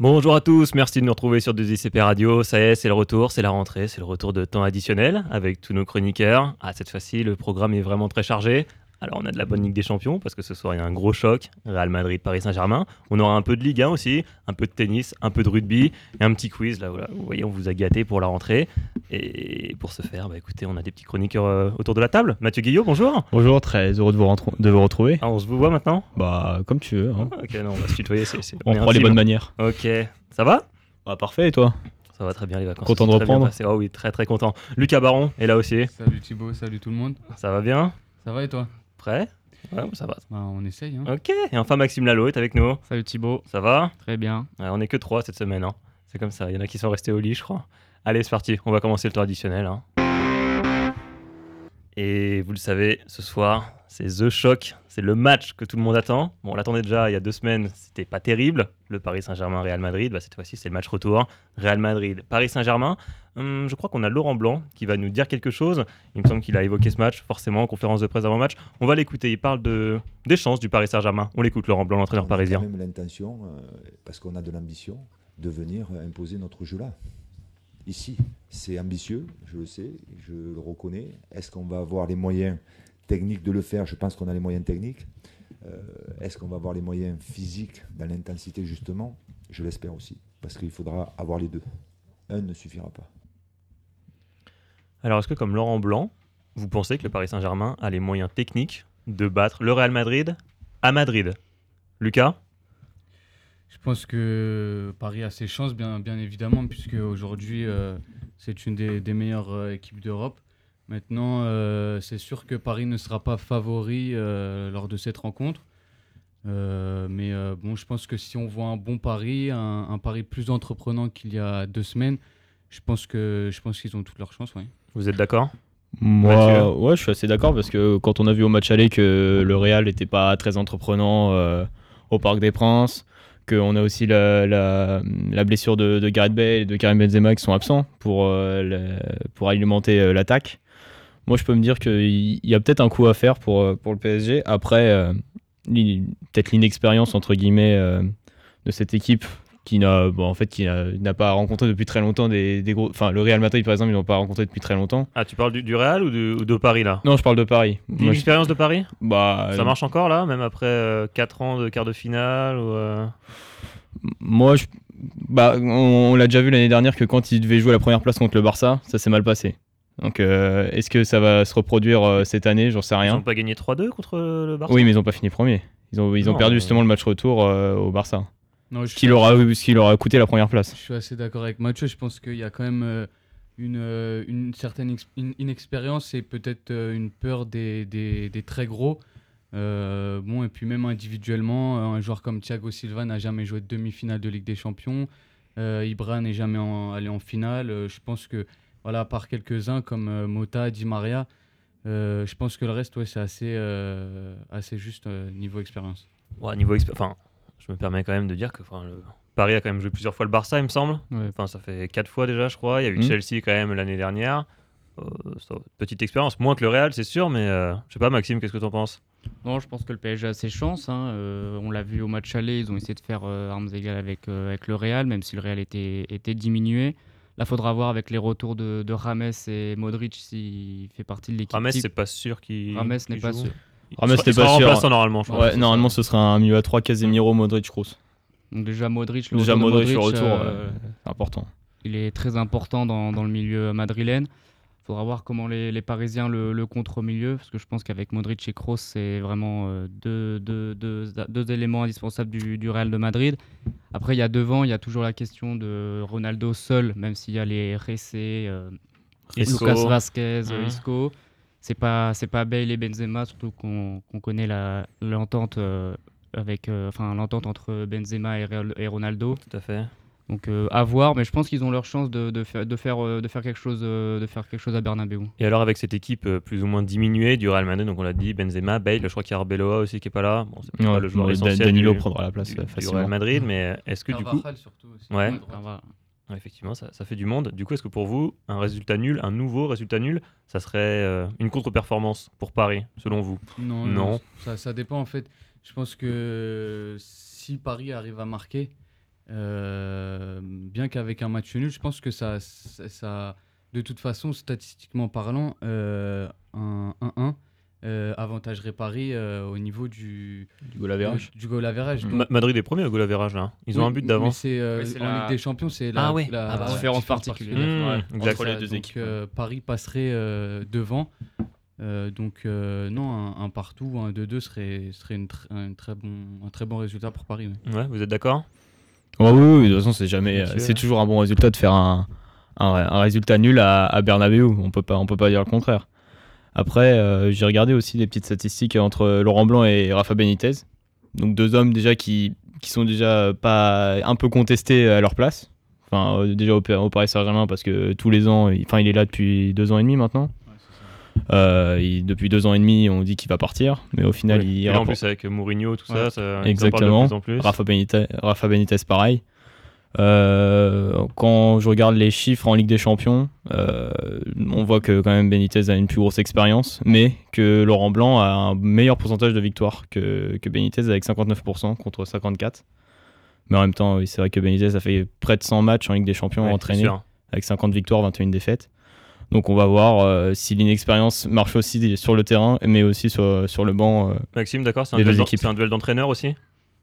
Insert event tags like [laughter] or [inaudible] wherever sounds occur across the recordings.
Bonjour à tous, merci de nous retrouver sur 2ICP Radio. Ça y est, c'est le retour, c'est la rentrée, c'est le retour de temps additionnel avec tous nos chroniqueurs. Ah, cette fois-ci, le programme est vraiment très chargé. Alors, on a de la bonne Ligue des Champions parce que ce soir, il y a un gros choc Real Madrid, Paris Saint-Germain. On aura un peu de Ligue 1 aussi, un peu de tennis, un peu de rugby et un petit quiz. Là, voilà. Vous voyez, on vous a gâté pour la rentrée. Et pour ce faire, bah, écoutez, on a des petits chroniqueurs euh, autour de la table. Mathieu Guillot, bonjour. Bonjour, très heureux de vous, de vous retrouver. Ah, on se vous voit maintenant? Bah, comme tu veux. Hein. Ah, ok, non, on va se tutoyer. on, prend les bonnes manières. Ok, ça va? Bah, Parfait, et toi? Ça va très bien les vacances. Content de reprendre? Oh oui, très très content. Lucas Baron est là aussi. Salut Thibaut, salut tout le monde. Ça va bien? Ça va et toi? Prêt Ouais, ça va. Bah, on essaye. Hein. Ok, et enfin Maxime Lalo est avec nous. Salut Thibaut. Ça va? Très bien. on n'est que trois cette semaine. Hein. C'est comme ça, il y en a qui sont restés au lit, je crois. Allez, c'est parti, on va commencer le tour additionnel. Hein. Et vous le savez, ce soir, c'est The Shock, c'est le match que tout le monde attend. Bon, on l'attendait déjà il y a deux semaines, c'était pas terrible. Le Paris Saint-Germain, Real Madrid, bah, cette fois-ci c'est le match retour. Real Madrid, Paris Saint-Germain. Hum, je crois qu'on a Laurent Blanc qui va nous dire quelque chose. Il me semble qu'il a évoqué ce match, forcément, en conférence de presse avant match. On va l'écouter, il parle de, des chances du Paris Saint-Germain. On l'écoute, Laurent Blanc, l'entraîneur parisien. On a même l'intention, euh, parce qu'on a de l'ambition, de venir imposer notre jeu là ici. C'est ambitieux, je le sais, je le reconnais. Est-ce qu'on va avoir les moyens techniques de le faire? Je pense qu'on a les moyens techniques. Euh, est-ce qu'on va avoir les moyens physiques dans l'intensité justement? Je l'espère aussi, parce qu'il faudra avoir les deux. Un ne suffira pas. Alors est-ce que comme Laurent Blanc, vous pensez que le Paris Saint-Germain a les moyens techniques de battre le Real Madrid à Madrid? Lucas? Je pense que Paris a ses chances, bien, évidemment, puisque aujourd'hui, euh, c'est une des, meilleures euh, équipes d'Europe. Maintenant, euh, c'est sûr que Paris ne sera pas favori lors de cette rencontre. mais bon, je pense que si on voit un bon pari, un, un pari plus entreprenant qu'il y a deux semaines, je pense qu'ils ont toutes leurs chances. Vous êtes d'accord? Moi, ouais, je suis assez d'accord parce que quand on a vu au match aller que le Real n'était pas très entreprenant au Parc des Princes, on a aussi la, la, blessure de, de, Gareth Bale et de Karim Benzema qui sont absents pour, euh, pour alimenter euh, l'attaque. Moi, je peux me dire qu'il y a peut-être un coup à faire pour, euh, pour le PSG. Après, peut-être l'inexpérience, entre guillemets, de cette équipe qui n'a bon, en fait qui n'a pas rencontré depuis très longtemps des, des gros enfin le Real Madrid par exemple ils n'ont pas rencontré depuis très longtemps ah tu parles du, du Real ou de, de, Paris là? Non je parle de Paris l'expérience de Paris? Bah ça marche encore là même après 4 ans de quart de finale ou moi, je... bah, on, l'a déjà vu l'année dernière que quand ils devaient jouer la première place contre le Barça, ça s'est mal passé. Donc, euh, est-ce que ça va se reproduire euh, cette année? J'en sais rien. Ils n'ont pas gagné 3-2 contre le Barça? Oui, mais ils n'ont pas fini premier. Ils ont, ils ont perdu justement le match retour euh, au Barça. Non, ce, qui leur a, coûté la première place. Je suis assez d'accord avec Mathieu. Je pense qu'il y a quand même une, une, certaine inexpérience et peut-être une peur des, des, des, très gros. Euh, bon, et puis même individuellement, un joueur comme Thiago Silva n'a jamais joué de demi-finale de Ligue des Champions. Euh, Ibra n'est jamais allé en finale. Euh, je pense que, voilà, à part quelques-uns comme Mota, Di Maria, je pense que le reste, ouais, c'est assez, assez juste niveau expérience. Ouais, niveau enfin, je me permets quand même de dire que le... Paris a quand même joué plusieurs fois le Barça, il me semble. Enfin, ça fait quatre fois déjà, je crois. Il y a eu mmh. Chelsea quand même l'année dernière. petite expérience, moins que le Real, c'est sûr, mais je sais pas, Maxime, qu'est-ce que tu en penses? Non, je pense que le PSG a ses chances. Hein. Euh, on l'a vu au match aller, ils ont essayé de faire euh, armes égales avec, euh, avec le Real, même si le Real était, était diminué. Là, faudra voir avec les retours de, de Rames et Modric s'il fait partie de l'équipe. Rames, c'est pas sûr qu'il. Rames n'est pas sûr. Rames n'est pas sûr. normalement, je ouais, normalement, ce sera un milieu à 3 Casemiro, Modric, Kroos. Donc déjà Modric, le déjà retour Modric, Modric, retour, important. Il est très important dans, dans le milieu madrilène faudra voir comment les, Parisiens le, le contre au milieu, parce que je pense qu'avec Modric et Kroos, c'est vraiment euh, deux, deux, deux, éléments indispensables du, du, Real de Madrid. Après, il y a devant, il y a toujours la question de Ronaldo seul, même s'il y a les Ressé, euh, Lucas Vasquez, mmh. Isco. C'est pas, c'est pas Bale et Benzema, surtout qu'on connaît l'entente euh, avec, enfin l'entente entre Benzema et, et Ronaldo. Tout à fait. Donc euh, à voir, mais je pense qu'ils ont leur chance de, de, faire, de, faire, euh, de, faire quelque chose, euh, de faire quelque chose à Bernabeu. Et alors avec cette équipe plus ou moins diminuée du Real Madrid, donc on l'a dit, Benzema, Bale, je crois qu'il y a Arbeloa aussi qui est pas là. Bon, c'est pas le joueur essentiel Danilo du, prendra la place du, du Real Madrid, mais est-ce que du coup, surtout aussi. ouais, ouais, effectivement, ça, ça, fait du monde. Du coup, est-ce que pour vous, un résultat nul, un nouveau résultat nul, ça serait une contre-performance pour Paris, selon vous? Non, non. Ça, ça dépend en fait. Je pense que si Paris arrive à marquer bien qu'avec un match nul, je pense que ça, ça, de toute façon, statistiquement parlant, un 1-1 euh, avantage réparé euh, au niveau du, du goal average. Du, goal average. Madrid est premier au goal average là. Ils ont un but d'avance. C'est euh, en Ligue des Champions, c'est la, ah, ouais. la, ah bah, différence particulière mmh, entre les deux équipes. Paris passerait devant. donc non, un, partout, un 2-2 serait, serait une un, très bon, un très bon résultat pour Paris. Ouais, vous êtes d'accord? Oh, oui, oui, de toute façon, c'est jamais, c'est toujours un bon résultat de faire un, un, résultat nul à, à Bernabeu. On peut pas, on peut pas dire le contraire. Après, euh, j'ai regardé aussi des petites statistiques entre Laurent Blanc et Rafa Benitez. Donc deux hommes déjà qui, qui sont déjà pas un peu contestés à leur place. Enfin, euh, déjà au, Paris Saint-Germain parce que tous les ans, il, enfin, il est là depuis deux ans et demi maintenant. Euh, depuis deux ans et demi, on dit qu'il va partir, mais au final, il. Et en plus avec Mourinho, tout ça, ça exactement. De plus en plus. Rafa Benitez, Rafa Benitez, pareil. Euh, quand je regarde les chiffres en Ligue des Champions, euh, on voit que quand même Benitez a une plus grosse expérience, mais que Laurent Blanc a un meilleur pourcentage de victoires que, que Benitez avec 59% contre 54%. Mais en même temps, c'est vrai que Benitez a fait près de 100 matchs en Ligue des Champions entraînés avec 50 victoires, 21 défaites. Donc on va voir euh, si l'inexpérience marche aussi sur le terrain, mais aussi sur, sur le banc. Maxime, d'accord, c'est un, un duel d'entraîneurs aussi?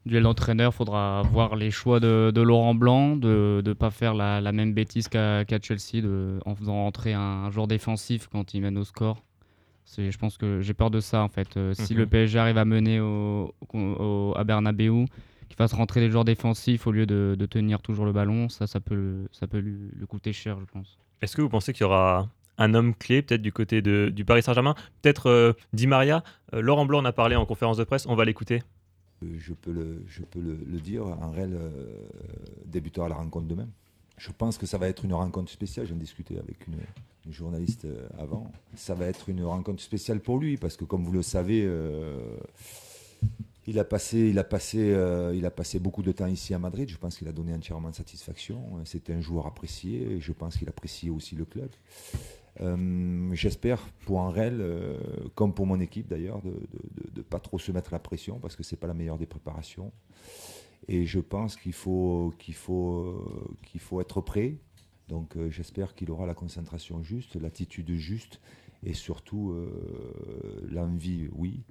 Duel d'entraîneur, faudra voir les choix de, Laurent Blanc, de ne pas faire la, même bêtise qu'à Chelsea de, en faisant entrer un, joueur défensif quand il mène au score. Je pense que j'ai peur de ça en fait. Euh, si le mhm. PSG arrive à mener au, à Bernabeu, qu'il fasse rentrer des joueurs défensifs au lieu de, tenir toujours le ballon, ça, ça peut, ça peut lui, coûter cher, je pense. Est-ce que vous pensez qu'il y aura un homme clé, peut-être du côté de, du Paris Saint-Germain? Peut-être euh, Di Maria? Euh, Laurent Blanc en a parlé en conférence de presse, on va l'écouter. Euh, je peux le, je peux le, dire, un réel euh, débuteur à la rencontre demain. Je pense que ça va être une rencontre spéciale. J'en discutais avec une, journaliste euh, avant. Ça va être une rencontre spéciale pour lui parce que, comme vous le savez, il a passé, il a passé, beaucoup de temps ici à Madrid. Je pense qu'il a donné entièrement satisfaction. C'était un joueur apprécié. je pense qu'il appréciait aussi le club. Euh, j'espère pour un réel, euh, comme pour mon équipe d'ailleurs, de ne pas trop se mettre la pression parce que c'est pas la meilleure des préparations. Et je pense qu'il faut, qu'il faut, qu'il faut être prêt. Donc euh, j'espère qu'il aura la concentration juste, l'attitude juste et surtout l'envie, oui,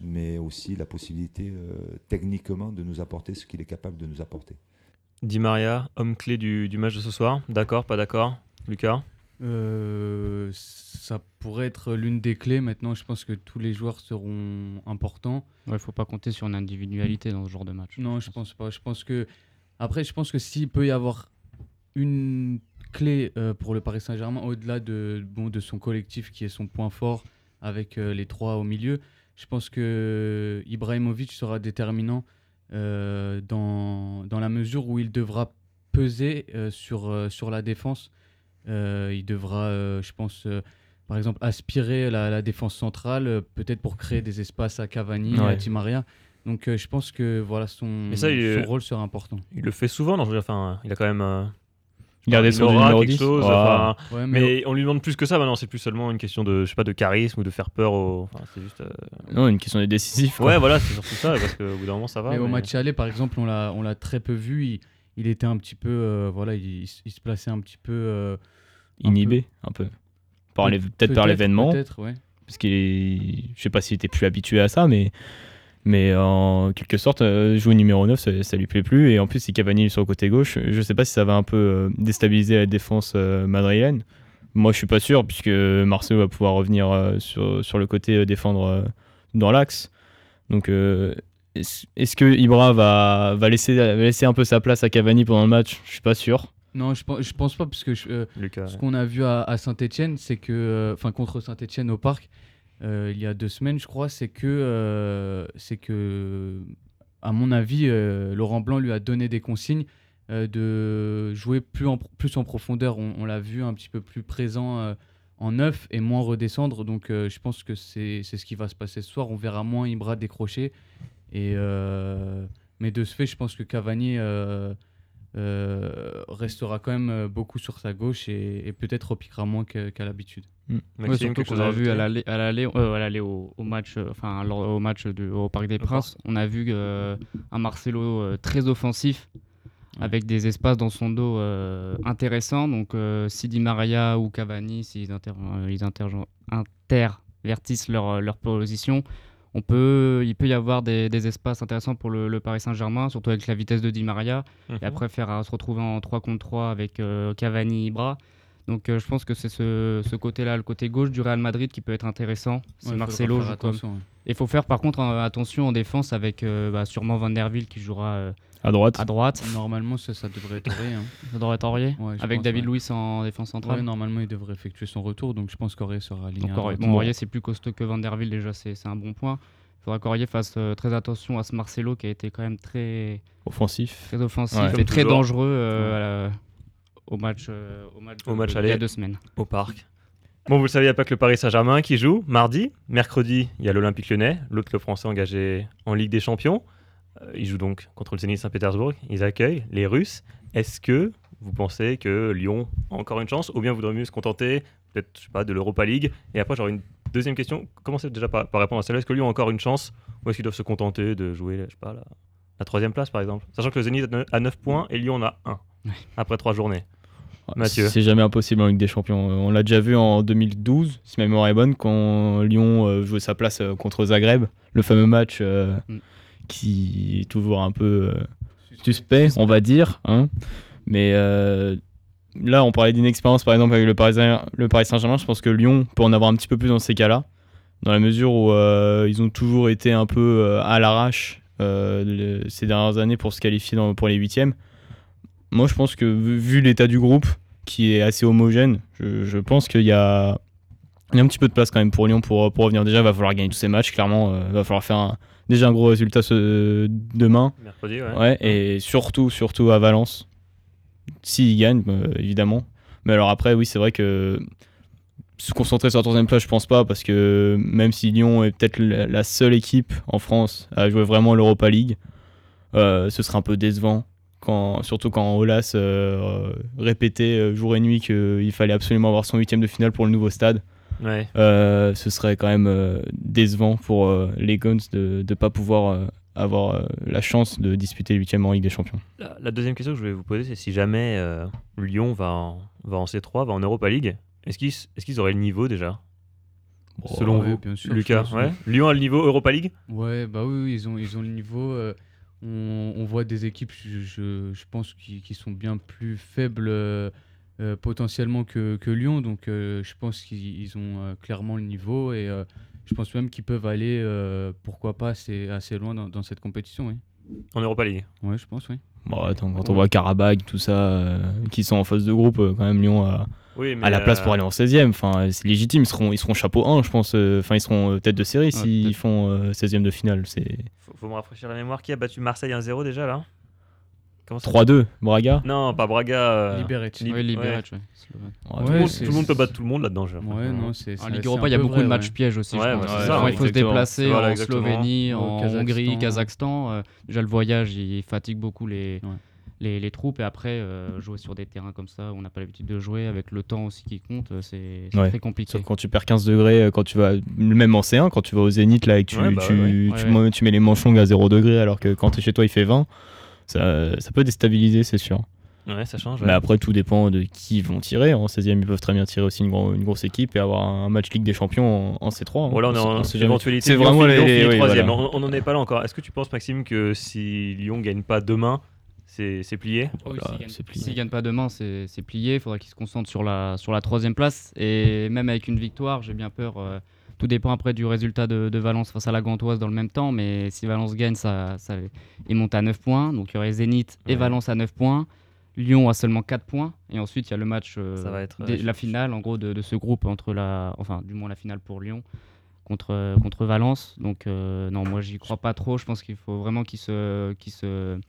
mais aussi la possibilité techniquement de nous apporter ce qu'il est capable de nous apporter. Di Maria, homme clé du match de ce soir, d'accord, pas d'accord Lucas? Euh, ça pourrait être l'une des clés. Maintenant, je pense que tous les joueurs seront importants. Il ne faut pas compter sur une individualité dans ce genre de match. Non, je pense pas. Je pense que après, je pense que s'il peut y avoir une clé euh, pour le Paris Saint-Germain, au-delà de, bon, de son collectif qui est son point fort avec euh, les trois au milieu, je pense que Ibrahimovic sera déterminant dans, dans la mesure où il devra peser sur, sur la défense euh, il devra, euh, je pense, euh, par exemple, aspirer la, la défense centrale, peut-être pour créer des espaces à Cavani, à Di Maria. Donc je pense que voilà son, son rôle sera important. Il le fait souvent, non enfin, il a quand même. Il a des quelque 10. chose, mais, on lui demande plus que ça maintenant. C'est plus seulement une question de, je sais pas, de charisme ou de faire peur. Au... c'est juste. Non, une question de décisif. Ouais, voilà, c'est surtout ça, parce qu'au bout d'un moment, ça va. Mais, au match aller, par exemple, on l'a, on l'a très peu vu. Il, il était un petit peu, voilà, il, se plaçait un petit peu inhibé un peu, peut-être par l'événement. Peut-être, ouais. Parce qu'il je sais pas s'il était plus habitué à ça, mais mais en quelque sorte, euh, jouer numéro 9, ça, ça, lui plaît plus. Et en plus, si Cavani est sur le côté gauche, je sais pas si ça va un peu euh, déstabiliser la défense euh, madrilène. Moi, je suis pas sûr, puisque Marcelo va pouvoir revenir sur, sur le côté défendre dans l'axe. Donc, est-ce que Ibra va, va, laisser, va laisser un peu sa place à Cavani pendant le match? Je suis pas sûr. Non, je, je pense pas, parce que euh, ce qu'on a vu à, Saint-Etienne, c'est que, euh, enfin, contre Saint-Etienne au parc, euh, il y a deux semaines, je crois, c'est que, c'est que, à mon avis, Laurent Blanc lui a donné des consignes de jouer plus en, plus en profondeur. On, l'a vu un petit peu plus présent en neuf et moins redescendre. Donc, je pense que c'est ce qui va se passer ce soir. On verra moins Ibra décrocher. Et, mais de ce fait, je pense que Cavani euh, restera quand même euh, beaucoup sur sa gauche et, peut-être repiquera moins qu'à l'habitude. Mmh. Maxime, qu'on a vu à l'aller euh, au, au, match, enfin au match du, au Parc des Princes, on a vu un Marcelo très offensif avec des espaces dans son dos euh, intéressants. Donc, euh, si Di Maria ou Cavani, s'ils inter euh, ils intervertissent leur, leur position, on peut, il peut y avoir des, des espaces intéressants pour le, le Paris Saint-Germain, surtout avec la vitesse de Di Maria. Mhm. Et après, faire à se retrouver en 3 contre 3 avec euh, Cavani, Ibra. Donc, euh, je pense que c'est ce, ce côté-là, le côté gauche du Real Madrid qui peut être intéressant. Ouais, il Marcelo comme. ouais. Il faut faire par contre euh, attention en défense avec euh, bah, sûrement Van der Wiel qui jouera euh, À droite. à droite. Normalement, ça, ça devrait être hein. Ça devrait être Aurier. Ouais, je avec pense, David ouais. Luiz en défense centrale. Ouais, normalement, il devrait effectuer son retour, donc je pense qu'Aurier sera aligné. Donc à Aurier, bon, Aurier, c'est plus costaud que Van der Wiel déjà, c'est c'est un bon point. Il faudra qu'Aurier fasse euh, très attention à ce Marcelo qui a été quand même très, Offensif. très offensif Ouais. et Comme très toujours. dangereux euh, la- au match, euh, au match, Au match il y aller. a deux semaines. au parc. Bon, vous le savez, il n'y a pas que le Paris Saint-Germain qui joue. Mardi, mercredi, il y a l'Olympique lyonnais, l'autre club français engagé en Ligue des Champions. Euh, ils jouent donc contre le Zénith Saint-Pétersbourg. Ils accueillent les Russes. Est-ce que vous pensez que Lyon a encore une chance ou bien voudrait mieux se contenter peut-être pas, de l'Europa League? Et après, j'aurais une deuxième question. Commencez déjà par, par répondre à celle-là. Est-ce que Lyon a encore une chance ou est-ce qu'ils doivent se contenter de jouer je sais pas, la, la troisième place, par exemple? Sachant que le Zénith a 9 points et Lyon en a 1 après 3 journées. Mathieu. C'est jamais impossible en Ligue des Champions. Euh, On l'a déjà vu en 2012, si ma mémoire est bonne, quand Lyon euh, jouait sa place contre Zagreb. Le fameux match euh, Mm. Qui est toujours un peu euh, suspect, on va dire. hein. Mais euh, là, on parlait d'inexpérience, par exemple, avec le Paris, le Paris Saint-Germain. Je pense que Lyon peut en avoir un petit peu plus dans ces cas-là, dans la mesure où euh, ils ont toujours été un peu euh, à l'arrache ces dernières années pour se qualifier dans- pour les huitièmes. Moi, je pense que vu, l'état du groupe, qui est assez homogène, je, je pense qu'il y a, il y a un petit peu de place quand même pour Lyon pour, pour revenir. Déjà, il va falloir gagner tous ces matchs, clairement. Il va falloir faire un- déjà un gros résultat ce- demain. Mercredi, ouais. Ouais, et surtout, surtout à Valence. S'ils gagnent, euh, évidemment. Mais alors après, oui, c'est vrai que se concentrer sur la troisième place, je pense pas, parce que même si Lyon est peut-être la seule équipe en France à jouer vraiment l'Europa League, euh, ce serait un peu décevant. Quand, surtout quand Olas euh, répétait jour et nuit qu'il fallait absolument avoir son huitième de finale pour le nouveau stade. Ouais. Euh, ce serait quand même euh, décevant pour euh, les Guns de ne pas pouvoir euh, avoir euh, la chance de disputer le huitième en Ligue des Champions. La, la deuxième question que je voulais vous poser, c'est si jamais euh, Lyon va en, va en C3, va en Europa League, est-ce qu'ils est qu'ils auraient le niveau déjà? Selon ouais, vous, bien sûr, Lucas ouais. Lyon a le niveau Europa League? Ouais, bah oui, oui, ils ont, ils ont le niveau. euh, on, on voit des équipes, je, je, je pense, qui, qui sont bien plus faibles euh, potentiellement que, que Lyon. Donc, euh, je pense qu'ils ils ont euh, clairement le niveau et euh, je pense même qu'ils peuvent aller, euh, pourquoi pas, assez, assez loin dans, dans cette compétition. Oui. En Europa League Ouais, je pense, oui. Bon, attends, quand on voit Karabakh, tout ça, euh, qui sont en phase de groupe, quand même, Lyon a, Oui, mais a la place pour aller en 16e. Enfin, c'est légitime, ils seront, ils seront chapeau 1, je pense. Enfin, ils seront tête de série s'ils font euh, 16e de finale. C'est Faut, faut me rafraîchir la mémoire. Qui a battu Marseille 1-0 déjà là? 3-2, Braga. Non, pas Braga. euh, Liberec. Lib- Oui, Liberec, ouais. ouais, Slovène. Ouais, Tout, le monde, c'est- tout le monde peut battre tout le monde là-dedans. j'ai Ouais, l'impression. non, c'est. En c'est- Ligue Europa, il y a beaucoup vrai, de matchs ouais. pièges aussi. Ouais, je bah, ça, il faut se déplacer Voilà, en exactement. Slovénie, en Kazakhstan. Hongrie, Kazakhstan, euh, déjà le voyage, il fatigue beaucoup les, Ouais. les, les troupes. Et après, euh, jouer sur des terrains comme ça, où on n'a pas l'habitude de jouer, avec le temps aussi qui compte, c'est très compliqué. Sauf quand tu perds 15 degrés, quand tu vas, même en C1, quand tu vas au Zénith là et que tu, bah tu, tu, mets les manches longues à 0 degré alors que quand tu es chez toi il fait 20, ça, ça peut déstabiliser, c'est sûr. Ouais, ça change. Mais après, tout dépend de qui vont tirer. En 16e, ils peuvent très bien tirer aussi une, gro- une grosse équipe et avoir un match Ligue des Champions en, en C3. hein. Voilà, on est en éventualité. C'est vraiment les- finit oui, voilà. On n'en est pas là encore. Est-ce que tu penses, Maxime, que si Lyon gagne pas demain, c'est plié? Oui, Voilà, s'ils gagnent- c'est plié. S'ils gagnent pas demain, c'est c'est plié. Il faudra qu'ils se concentrent sur la, sur la troisième place. Et même avec une victoire, j'ai bien peur. euh, tout dépend après du résultat de, de Valence face à la Gantoise dans le même temps. Mais si Valence gagne, ça, ça, ils montent à 9 points. Donc il y aurait Zénith et Ouais. Valence à 9 points. Lyon a seulement 4 points. Et ensuite, il y a le match, euh, Ça va être, des- la finale en gros de, de ce groupe entre la. Enfin, du moins la finale pour Lyon contre, contre Valence. Donc euh, non, moi j'y crois pas trop. Je pense qu'il faut vraiment qu'ils se, qu'ils se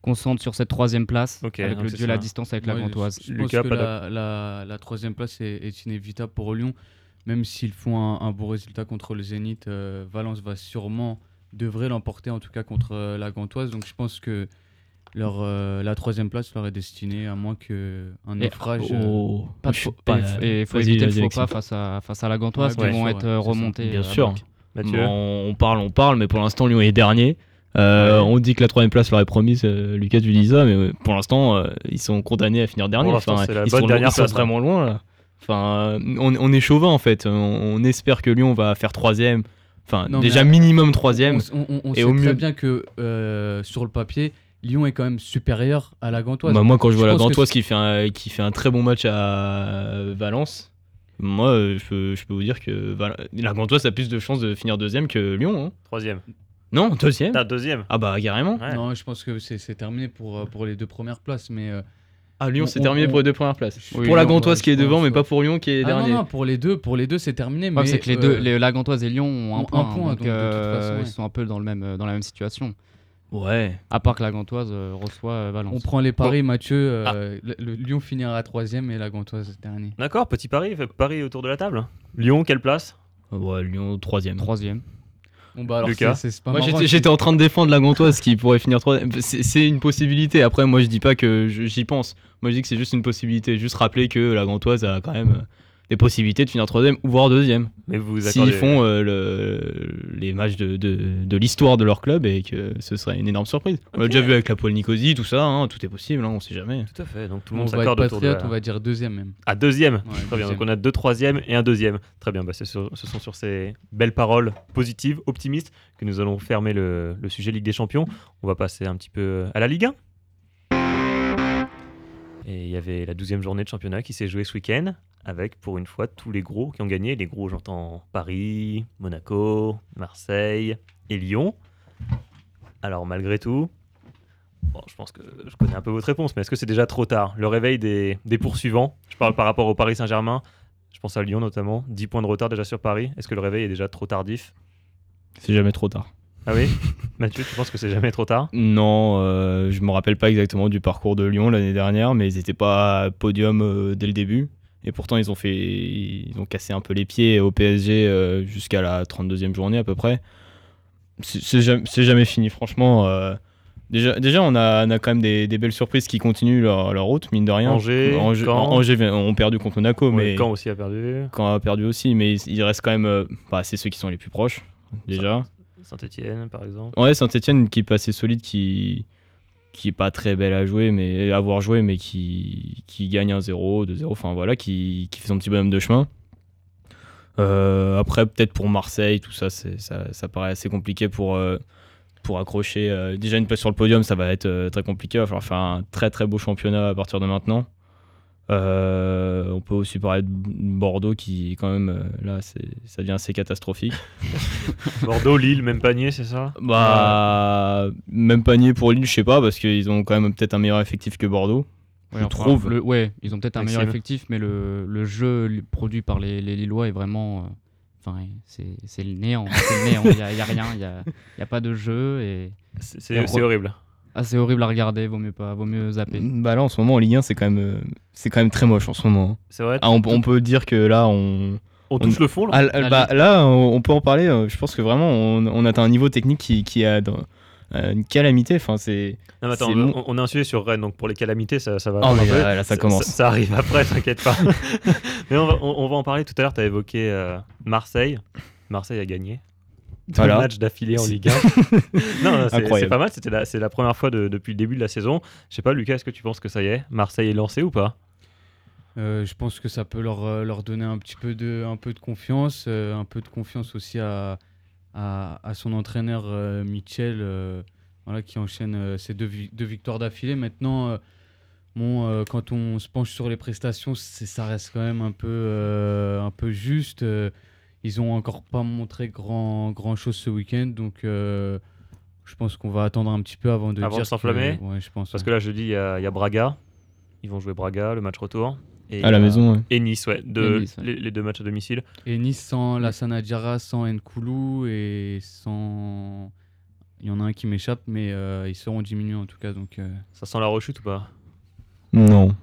concentrent sur cette troisième place Ok, avec le duel à distance avec Ouais, la Gantoise. Je, je Lucas, que la, la, la troisième place est, est inévitable pour Lyon. Même s'ils font un, un bon résultat contre le Zénith, euh, Valence va sûrement, devrait l'emporter en tout cas contre euh, la Gantoise. Donc je pense que leur, euh, la troisième place leur est destinée à moins qu'un naufrage. euh, Oh, Pas de faux- pas- et il faut éviter le faux pas face à, face à la Gantoise Ouais, qui vont sûr, être ouais, remontés. Bien sûr. Bon, on parle, on parle, mais pour l'instant, Lyon est dernier. Euh, Ouais. On dit que la troisième place leur est promise, euh, Lucas, tu dis ça, mais pour l'instant, euh, ils sont condamnés à finir dernier. Enfin, ils bonne sont, dernière ils sont place, vraiment loin là. Enfin, euh, on, on est chauvin en fait. On, on espère que Lyon va faire troisième. Enfin, Non, déjà minimum troisième. On, on- on Et sait au très bien que euh, sur le papier, Lyon est quand même supérieur à la Gantoise. Bah, moi, quand je vois la Gantoise qui fait, un, qui fait un très bon match à Valence, moi, euh, je peux, je peux vous dire que Val- la Gantoise a plus de chances de finir deuxième que Lyon. hein. Troisième. Non, deuxième T'as deuxième. Ah bah carrément. Ouais. Non, je pense que c'est terminé pour, pour les deux premières places. Mais euh, Ah, Lyon, On- c'est terminé on- pour les deux premières places. Oui, pour la Lyon, Gantoise ouais, qui est devant, mais pas pour Lyon qui est ah dernier. non, non, pour les deux, pour les deux, c'est terminé. Ouais, mais c'est que les euh, deux, les, la Gantoise et Lyon ont un ont un point, point, donc, donc de toute euh, façon, ouais. ils sont un peu dans, le même, dans la même situation. Ouais. À part que la Gantoise euh, reçoit euh, Valence. On prend les paris, Mathieu. Ah. euh, le, le Lyon finira troisième et la Gantoise dernier. D'accord, petit pari. fait Pari autour de la table. Lyon, quelle place? Ouais, Lyon, troisième. Troisième. Bon bah alors Lucas. c'est- pas Moi, j'étais- en train de défendre la Gantoise qui pourrait finir troisième. C'est c'est une possibilité. Après, moi, je dis pas que j'y pense. Moi, je dis que c'est juste une possibilité. Juste rappeler que la Gantoise a quand même euh, des possibilités de finir troisième ou voire deuxième. Mais vous accordez. S'ils font euh, le- les matchs de, de, de l'histoire de leur club et que ce serait une énorme surprise. On l'a déjà vu avec la Paul Nicosie, tout ça, hein, tout est possible, hein, on sait jamais. Tout à fait. Donc tout le on monde va être s'accorde autour de. la- on va dire deuxième même. À deuxième. Ouais, Très bien. Donc on a deux troisièmes et un deuxième. Très bien. Bah, sur- ce sont sur ces belles paroles positives, optimistes, que nous allons fermer le, le sujet Ligue des Champions. On va passer un petit peu à la Ligue 1. Et il y avait la douzième journée de championnat qui s'est jouée ce week-end, avec pour une fois tous les gros qui ont gagné. Les gros, j'entends Paris, Monaco, Marseille et Lyon. Alors malgré tout, bon, je pense que je connais un peu votre réponse, mais est-ce que c'est déjà trop tard? Le réveil des, des poursuivants, je parle par rapport au Paris Saint-Germain, je pense à Lyon notamment, 10 points de retard déjà sur Paris. Est-ce que le réveil est déjà trop tardif? C'est jamais trop tard. Ah oui? [laughs] Mathieu, tu penses que c'est jamais trop tard? Non, euh, je me rappelle pas exactement du parcours de Lyon l'année dernière, mais ils étaient pas à podium euh, dès le début. Et pourtant, ils ont fait, ils ont cassé un peu les pieds au PSG euh, jusqu'à la 32e journée à peu près. C'est- jamais, fini, franchement. euh, déjà, déjà, on a, on a quand même des, des belles surprises qui continuent leur, leur route, mine de rien. Angers, Angers, Caen. Angers ont perdu contre Monaco, mais Caen aussi a perdu. Caen a perdu aussi, mais il reste quand même. euh, bah, c'est ceux qui sont les plus proches déjà. Saint-Etienne, par exemple. Ouais, Saint-Etienne qui est assez solide, qui qui est pas très belle à jouer, mais avoir joué, mais qui, gagne 1-0, 2-0, enfin voilà, qui, fait son petit bonhomme de chemin. Euh, après, peut-être pour Marseille, tout ça, ça, paraît assez compliqué pour, euh, accrocher. euh, déjà une place sur le podium, ça va être très compliqué. Il va falloir faire un très très beau championnat à partir de maintenant. Euh, on peut aussi parler de Bordeaux qui, quand même, euh, là, c'est- ça devient assez catastrophique. [laughs] Bordeaux, Lille, même panier, c'est ça? Bah, même panier pour Lille, je sais pas, parce qu'ils ont quand même peut-être un meilleur effectif que Bordeaux. Ouais, Je trouve. le- ouais, ils ont peut-être un meilleur effectif, mais le, le jeu produit par les, les Lillois est vraiment. euh, Enfin, c'est c'est le néant. C'est le néant. Il n'y a, il y a rien. Il n'y a, il y a pas de jeu. Et... C'est c'est- c'est horrible. Ah, c'est horrible à regarder. Vaut mieux, pas, vaut mieux zapper. Bah là, en ce moment, en Ligue 1, c'est quand même, euh, c'est quand même très moche en ce moment. C'est vrai Ah, on, on peut dire que là, on, On touche le fond, là bah, là, on, peut en parler. euh, Je pense que vraiment, on, on atteint un niveau technique qui, qui a dans- euh, une calamité. Enfin, c'est. Non, mais attends, c'est on, a un sujet sur Rennes, donc pour les calamités, ça, ça va. Oh, un mais peu. là, là, ça commence. Ça, arrive après, [laughs] t'inquiète pas. [laughs] mais on va, on- on va en parler tout à l'heure. Tu as évoqué euh, Marseille. Marseille a gagné. Deux Voilà. matchs d'affilée en Ligue 1. [laughs] non, non, c'est- pas mal. C'était la, c'est la première fois de- depuis le début de la saison. Je sais pas, Lucas, est-ce que tu penses que ça y est Marseille est lancé ou pas? Euh, je pense que ça peut leur, euh, leur donner un petit peu de, un peu de confiance, euh, un peu de confiance aussi à, à, à son entraîneur euh, Mitchell, euh, voilà, qui enchaîne euh, ses deux, vi- deux victoires d'affilée. Maintenant, euh, bon, euh, quand on se penche sur les prestations, ça reste quand même un peu, euh, un peu juste. Euh, ils ont encore pas montré grand, grand chose ce week-end, donc euh, je pense qu'on va attendre un petit peu avant de Avant de s'enflammer Ouais, je pense. Parce ouais. que là, jeudi, il y, a il y a Braga. Ils vont jouer Braga, le match retour. Et À la a- maison, ouais. Et Nice, ouais. De, Et Nice, ouais. Les, les deux matchs à domicile. Et Nice sans Lassana Diarra, sans Nkoulou et sans. Il y en a un qui m'échappe, mais euh, ils seront diminués en tout cas. Donc, euh, Ça sent la rechute ou pas? Non.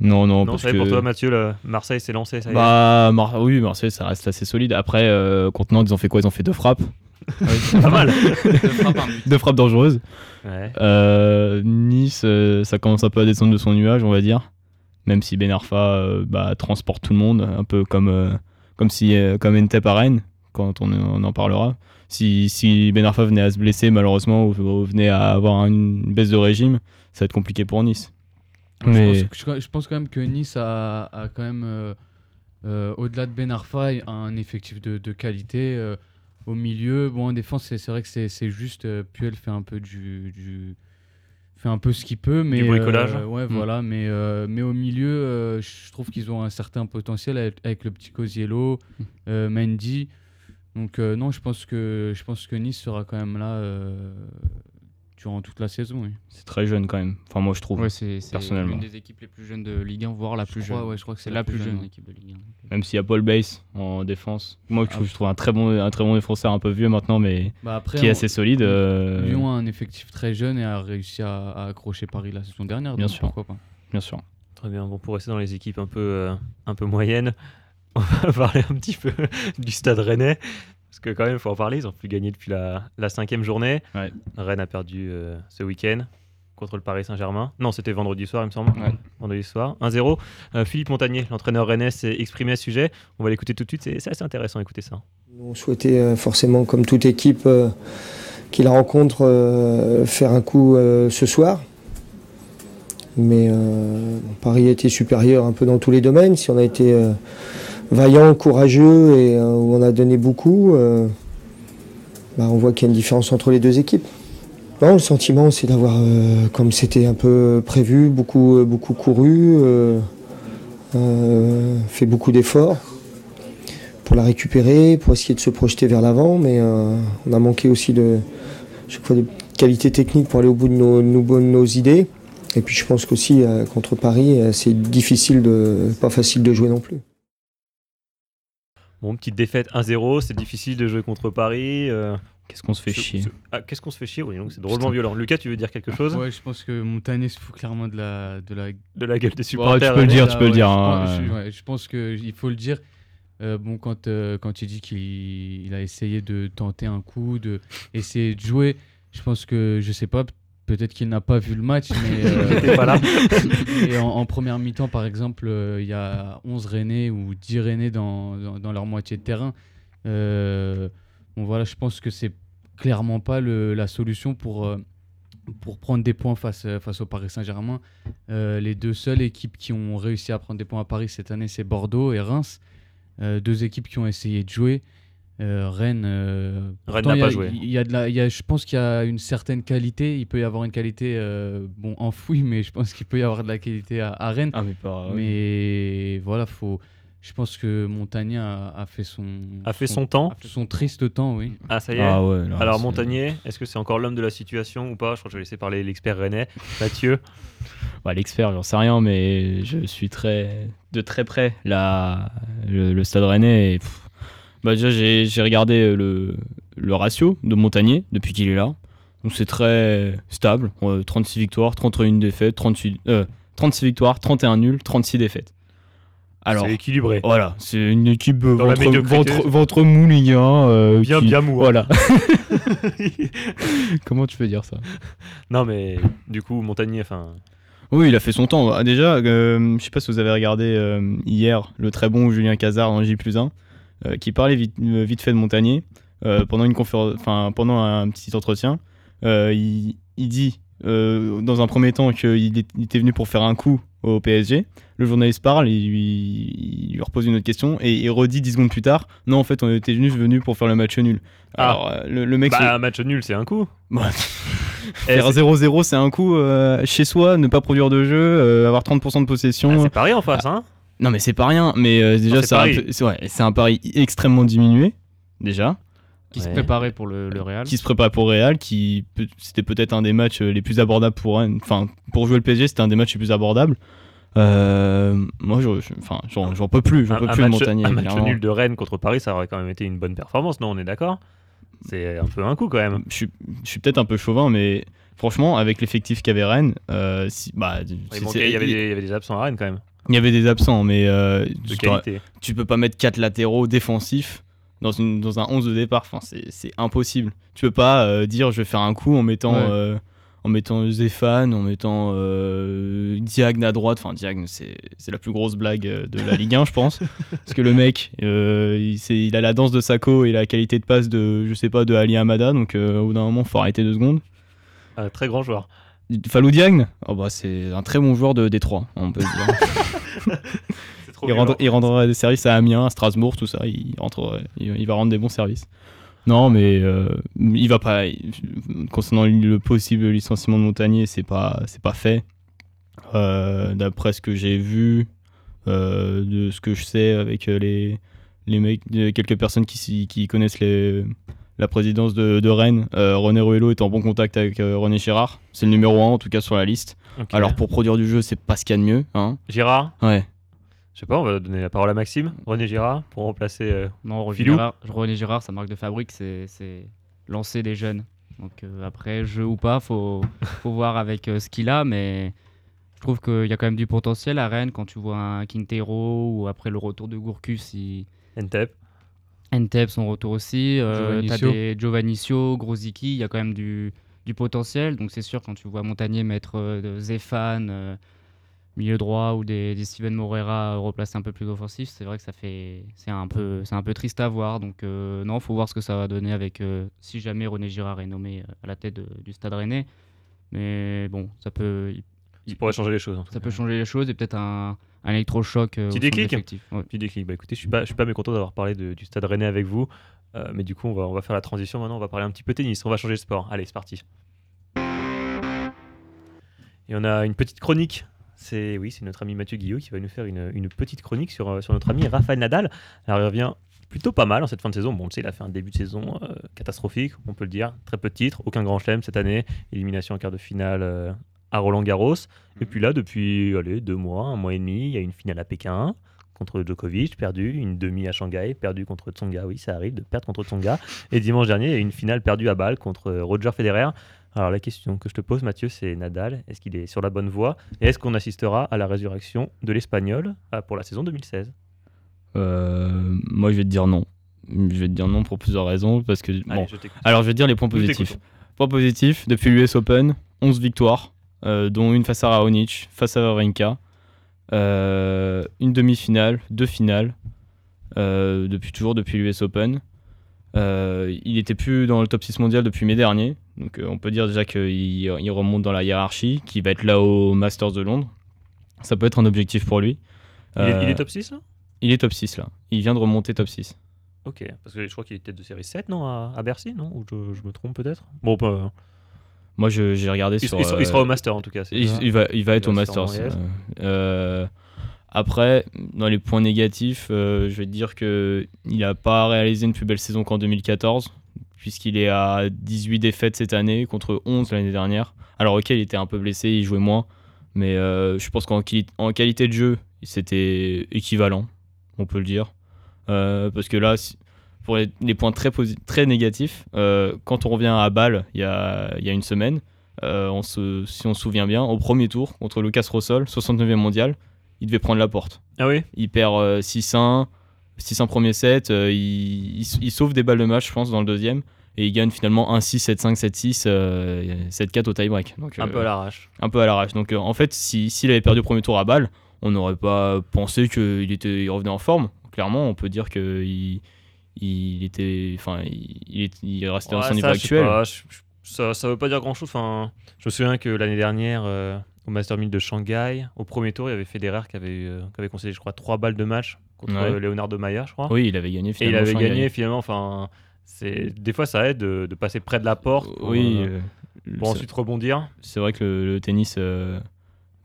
Non, non, Non, parce ça y est, que. pour toi, Mathieu, le Marseille s'est lancé, ça y est. Bah, Mar- oui, Marseille, ça reste assez solide. Après, euh, contre Nantes, ils ont fait quoi? Ils ont fait deux frappes. pas mal. [laughs] deux frappes dangereuses. Ouais. Euh, nice, euh, ça commence un peu à descendre de son nuage, on va dire. Même si Ben Arfa euh, bah, transporte tout le monde, un peu comme, euh, comme, si, euh, comme Entep à Rennes, quand on, on en parlera. Si, si Ben Arfa venait à se blesser, malheureusement, ou, ou venait à avoir une baisse de régime, ça va être compliqué pour Nice. Je pense- Je, je pense quand même que Nice a, a quand même, euh, euh, au-delà de Ben Arfa, un effectif de, de qualité. euh, au milieu, bon, en défense, c'est c'est vrai que c'est c'est juste. Puel fait un peu du. du- fait un peu ce qu'il peut, mais. bricolage. euh, ouais, Mm. voilà. Mais, mais au milieu, je trouve qu'ils ont un certain potentiel avec, avec le petit Cosiello, euh, Mendy. Donc, non, je pense, que, je pense que Nice sera quand même là durant toute la saison. oui. C'est très jeune quand même. Enfin, moi, je trouve. Ouais, c'est c'est personnellement. l'une des équipes les plus jeunes de Ligue 1, voire la Je plus crois, jeune. ouais, je crois que c'est la plus jeune ouais. équipe de Ligue 1. Même s'il y a Paul Bass en défense. Moi, je Ah. trouve, je trouve un, très bon, un très bon défenseur, un peu vieux maintenant, mais Bah, après, qui est on- assez solide. euh, Lyon a un effectif très jeune et a réussi à, à accrocher Paris la saison dernière. Bien donc sûr. Pourquoi pas Bien sûr. Très bien. Bon, pour rester dans les équipes un peu, euh, un peu moyennes, [laughs] on va parler un petit peu du stade rennais. Parce que quand même, il faut en parler. Ils ont pu gagner depuis la, la cinquième journée. Ouais. Rennes a perdu euh, ce week-end contre le Paris Saint-Germain. Non, c'était vendredi soir, il me semble. Ouais. Vendredi soir. 1-0. Euh, Philippe Montagnier, l'entraîneur rennais, s'est exprimé à ce sujet. On va l'écouter tout de suite. C'est c'est assez intéressant, écoutez ça. On souhaitait euh, forcément, comme toute équipe euh, qui la rencontre, euh, faire un coup euh, ce soir. Mais euh, Paris a été supérieur un peu dans tous les domaines. Si on a été euh, vaillant, courageux et euh, où on a donné beaucoup, euh, bah, on voit qu'il y a une différence entre les deux équipes. Le sentiment, c'est d'avoir, euh, comme c'était un peu prévu, beaucoup, euh, beaucoup couru, fait beaucoup d'efforts pour la récupérer, pour essayer de se projeter vers l'avant, mais on a manqué aussi de chaque fois de qualité technique pour aller au bout de nos, de nos idées. Et puis je pense qu'aussi contre Paris, c'est difficile de pas facile de jouer non plus. Bon, petite défaite 1-0. C'est difficile de jouer contre Paris. euh, Qu'est-ce qu'on se fait ce- chier ce- ah, Qu'est-ce qu'on se fait chier Oui, donc c'est drôlement Putain. violent. Lucas, tu veux dire quelque chose? Ouais, je pense que Montagnier se fout clairement de la, de la de la gueule des Ouais, supporters tu peux le dire, Là, tu peux le dire, Je, hein, pense- ouais. je- ouais, je pense qu'il faut le dire. Euh, bon, quand, euh, quand il dit qu'il il a essayé de tenter un coup, de essayer de jouer, je pense que, je sais pas, peut-être qu'il n'a pas vu le match, mais [laughs] euh, T'es pas là [laughs] et en, en première mi-temps, par exemple, euh, il y a 11 Rennais ou 10 Rennais dans, dans, dans leur moitié de terrain. Euh, bon, voilà, je pense que c'est clairement pas le- la solution pour, euh, pour prendre des points face, face au Paris Saint-Germain. Les deux seules équipes qui ont réussi à prendre des points à Paris cette année, c'est Bordeaux et Reims. Deux équipes qui ont essayé de jouer. Euh, Rennes, euh, Rennes n'a pas joué. il y a de la, il y a- je pense qu'il y a une certaine qualité. Il peut y avoir une qualité euh, bon, enfouie, mais je pense qu'il peut y avoir de la qualité à, à Rennes. Ah, mais pas. Mais voilà, faut. Je pense que Montagnier a, a fait son. A fait son temps. a fait son triste temps, oui. Ah, ça y est. Ah ouais, là, Alors c'est- Montagnier, est-ce que c'est encore l'homme de la situation ou pas? Je crois que je vais laisser parler l'expert rennais, Mathieu. [laughs] Bah, L'expert, j'en sais rien, mais je suis très de très près la, le, le stade rennais. Et, pff, bah, déjà, j'ai j'ai regardé euh, le, le ratio de Montagnier depuis qu'il est là. Donc c'est très stable. Euh, 36 victoires, 31 défaites, 38, euh, 36 victoires, 31 nuls, 36 défaites. Alors, c'est équilibré. voilà, c'est une équipe euh, ventre, médiocrité. ventre, ventre mou Ligue 1, euh, Bien, qui- bien mou. hein. Voilà. [laughs] Comment tu peux dire ça? Non mais du coup Montagnier, enfin, Oui, il a fait son temps. Ah, Déjà, je sais pas si vous avez regardé hier le très bon Julien Cazard dans J 1, euh, qui parlait vite, euh, vite fait de Montagnier euh, pendant, une conférence, pendant un petit entretien. Euh, il, il dit euh, dans un premier temps qu'il était venu pour faire un coup au PSG. Le journaliste parle, il lui, il lui repose une autre question et il redit 10 secondes plus tard Non, en fait, on était venu, venu pour faire le match nul. Ah. Alors, euh, le, le mec. se- bah, un match nul, c'est un coup. Bah, [laughs] [laughs] Faire c'est- 0-0, c'est un coup euh, chez soi, ne pas produire de jeu, euh, avoir 30% de possession. ah, c'est Paris en face, hein non, mais c'est pas rien. Mais euh, déjà, c'est c'est un, Paris. peu- c'est ouais, c'est un pari extrêmement diminué, déjà, Qui se préparait pour le, le Real. qui se prépare pour Real, qui peut- c'était peut-être un des matchs euh, les plus abordables pour Rennes. Enfin, pour jouer le PSG, c'était un des matchs les plus abordables. Euh, moi, je- je- enfin, j'en j'en peux plus, j'en un, peux un plus de match, Montagnier. un match nul de Rennes contre Paris, ça aurait quand même été une bonne performance, non On est d'accord? C'est un peu un coup quand même. Je suis, je suis peut-être un peu chauvin, mais franchement, avec l'effectif qu'avait Rennes, euh, si, bah, il y avait des, il y avait des absents à Rennes quand même, il y avait des absents, mais euh, de tu- tu peux pas mettre quatre latéraux défensifs dans, une, dans un 11 de départ. Enfin, c'est c'est impossible. Tu peux pas euh, dire je vais faire un coup en mettant, Ouais. euh, en mettant Zéphane, en mettant Diagne à droite. Enfin, Diagne, c'est c'est la plus grosse blague de la Ligue 1, je pense. [laughs] Parce que le mec, il, a la danse de Sako et la qualité de passe de, je sais pas, de Ali Amada. Donc, au bout d'un moment, faut arrêter deux secondes. Un très grand joueur. Falou Diagne, oh bah, c'est un très bon joueur de Détroit, on peut dire. [laughs] Il, rendra, il rendra des services à Amiens, à Strasbourg, tout ça. Il, rentre, il, il va rendre des bons services. Non, mais euh, il va pas. concernant le possible licenciement de Montagnier, c'est pas, c'est pas fait. Euh, D'après ce que j'ai vu, euh, de ce que je sais avec les, les mecs, de- quelques personnes qui, qui connaissent les, la présidence de, de Rennes, euh, René Ruello est en bon contact avec euh, René Girard. C'est le numéro 1 en tout cas sur la liste. Alors pour produire du jeu, c'est pas ce qu'il y a de mieux. Hein Girard, ouais. je sais pas, on va donner la parole à Maxime. René Girard pour remplacer. euh, Non, René Filou Girard, René Girard, sa marque de fabrique, c'est c'est lancer des jeunes. Donc euh, après, jeu ou pas, faut, faut voir avec euh, ce qu'il a, mais je trouve qu'il y a quand même du potentiel à Rennes quand tu vois un Quintero ou après le retour de Gourcuff, il... Ntep. Entep, son retour aussi. Euh, T'as Giovannicio. des Giovannicio, Grosicki, il y a quand même du, du potentiel. Donc c'est sûr, quand tu vois Montagnier mettre euh, Zéphane, euh, milieu droit, ou des, des Steven Moreira euh, replacés un peu plus offensifs, c'est vrai que ça fait. C'est un, peu- c'est un peu triste à voir. Donc euh, non, faut voir ce que ça va donner avec. si jamais René Girard est nommé à la tête de- du stade rennais. Mais bon, ça peut, Ça pourrait changer les choses. en tout ça cas. peut changer les choses et peut-être un, un électrochoc. euh, Petit déclic. Ouais. Petit déclic. Bah écoutez, je suis pas, je suis pas mécontent d'avoir parlé de- du Stade Rennais avec vous, Euh, mais du coup, on va, on va faire la transition maintenant. On va parler un petit peu tennis. On va changer de sport. Allez, c'est parti. Et on a une petite chronique. C'est oui, c'est notre ami Mathieu Guillot qui va nous faire une, une petite chronique sur, euh, sur notre ami Rafael Nadal. Alors il revient plutôt pas mal en cette fin de saison. Bon, on le sait, il a fait un début de saison euh, catastrophique, on peut le dire. Très peu de titres, aucun grand chelem cette année. Élimination en quart de finale euh, à Roland Garros. Et puis là, depuis allez, deux mois, un mois et demi, il y a une finale à Pékin contre Djokovic, perdu, une demi à Shanghai, perdu contre Tsonga. Oui, ça arrive de perdre contre Tsonga. [laughs] Et dimanche dernier, il y a une finale perdue à Bâle contre euh, Roger Federer. Alors la question que je te pose, Mathieu, c'est Nadal. Est-ce qu'il est sur la bonne voie? Et est-ce qu'on assistera à la résurrection de l'Espagnol euh, pour la saison 2016 Euh, moi, je vais te dire non. Je vais te dire non pour plusieurs raisons. Parce que, bon. Allez, je t'écoute. Alors, je vais te dire les points positifs. t'écoutons. Points positifs, depuis l'US Open, 11 victoires, dont une face à Raonic, face à Wawrinka, euh, une demi-finale, deux finales, euh, depuis toujours depuis l'US Open. Euh, il était plus dans le top 6 mondial depuis mai dernier, donc euh, on peut dire déjà qu'il il remonte dans la hiérarchie, qu'il va être là au Masters de Londres. Ça peut être un objectif pour lui. Il, est, il Euh, est top 6 là? il est top 6 là. Il vient de remonter top 6. Ok, parce que je crois qu'il tête de série 7, non, à, à Bercy, non? Ou je, je me trompe peut-être? Bon, bah, Moi, j'ai regardé il, sur. il sera- il euh, sera au Master en tout cas. Il, va, il va être au en euh, après, dans les points négatifs, euh, je vais te dire que il n'a pas réalisé une plus belle saison qu'en 2014, puisqu'il est à 18 défaites cette année contre 11 l'année dernière. Alors, ok, il était un peu blessé, il jouait moins, mais euh, je pense qu'en quali- en qualité de jeu, c'était équivalent, on peut le dire. Euh, parce que là, si- pour les, les points très, très négatifs, euh, quand on revient à Bâle il y a, y a une semaine, euh, on se, si on se souvient bien, au premier tour contre Lucas Rossol, 69e mondial, il devait prendre la porte. Ah oui? Il perd euh, 6-1, 6-1 premier set, il, il- il sauve des balles de match, je pense, dans le deuxième, et il gagne finalement 1-6, 7-5, 7-6, euh, 7-4 au tie-break. Donc, Un peu à l'arrache. un peu à l'arrache. Donc en fait, si- s'il avait perdu au premier tour à balle, on n'aurait pas pensé qu'il était, il revenait en forme. Clairement, on peut dire qu'il il était, enfin, il, il est- il restait dans Ouais, son niveau ça, sais actuel. pas, je- je- ça, ça veut pas dire grand chose. Enfin, je me souviens que l'année dernière, euh, au Master 1000 de Shanghai, au premier tour, il y avait Federer qui avait, euh, qui avait concédé, je crois, 3 balles de match contre Ouais. euh, Leonardo Mayer, je crois. Oui, il avait gagné Et il finalement. avait Shanghai. gagné finalement. Enfin, c'est des fois ça aide de, de passer près de la porte pour, Oui. euh, pour ensuite rebondir. c'est vrai que le, le tennis,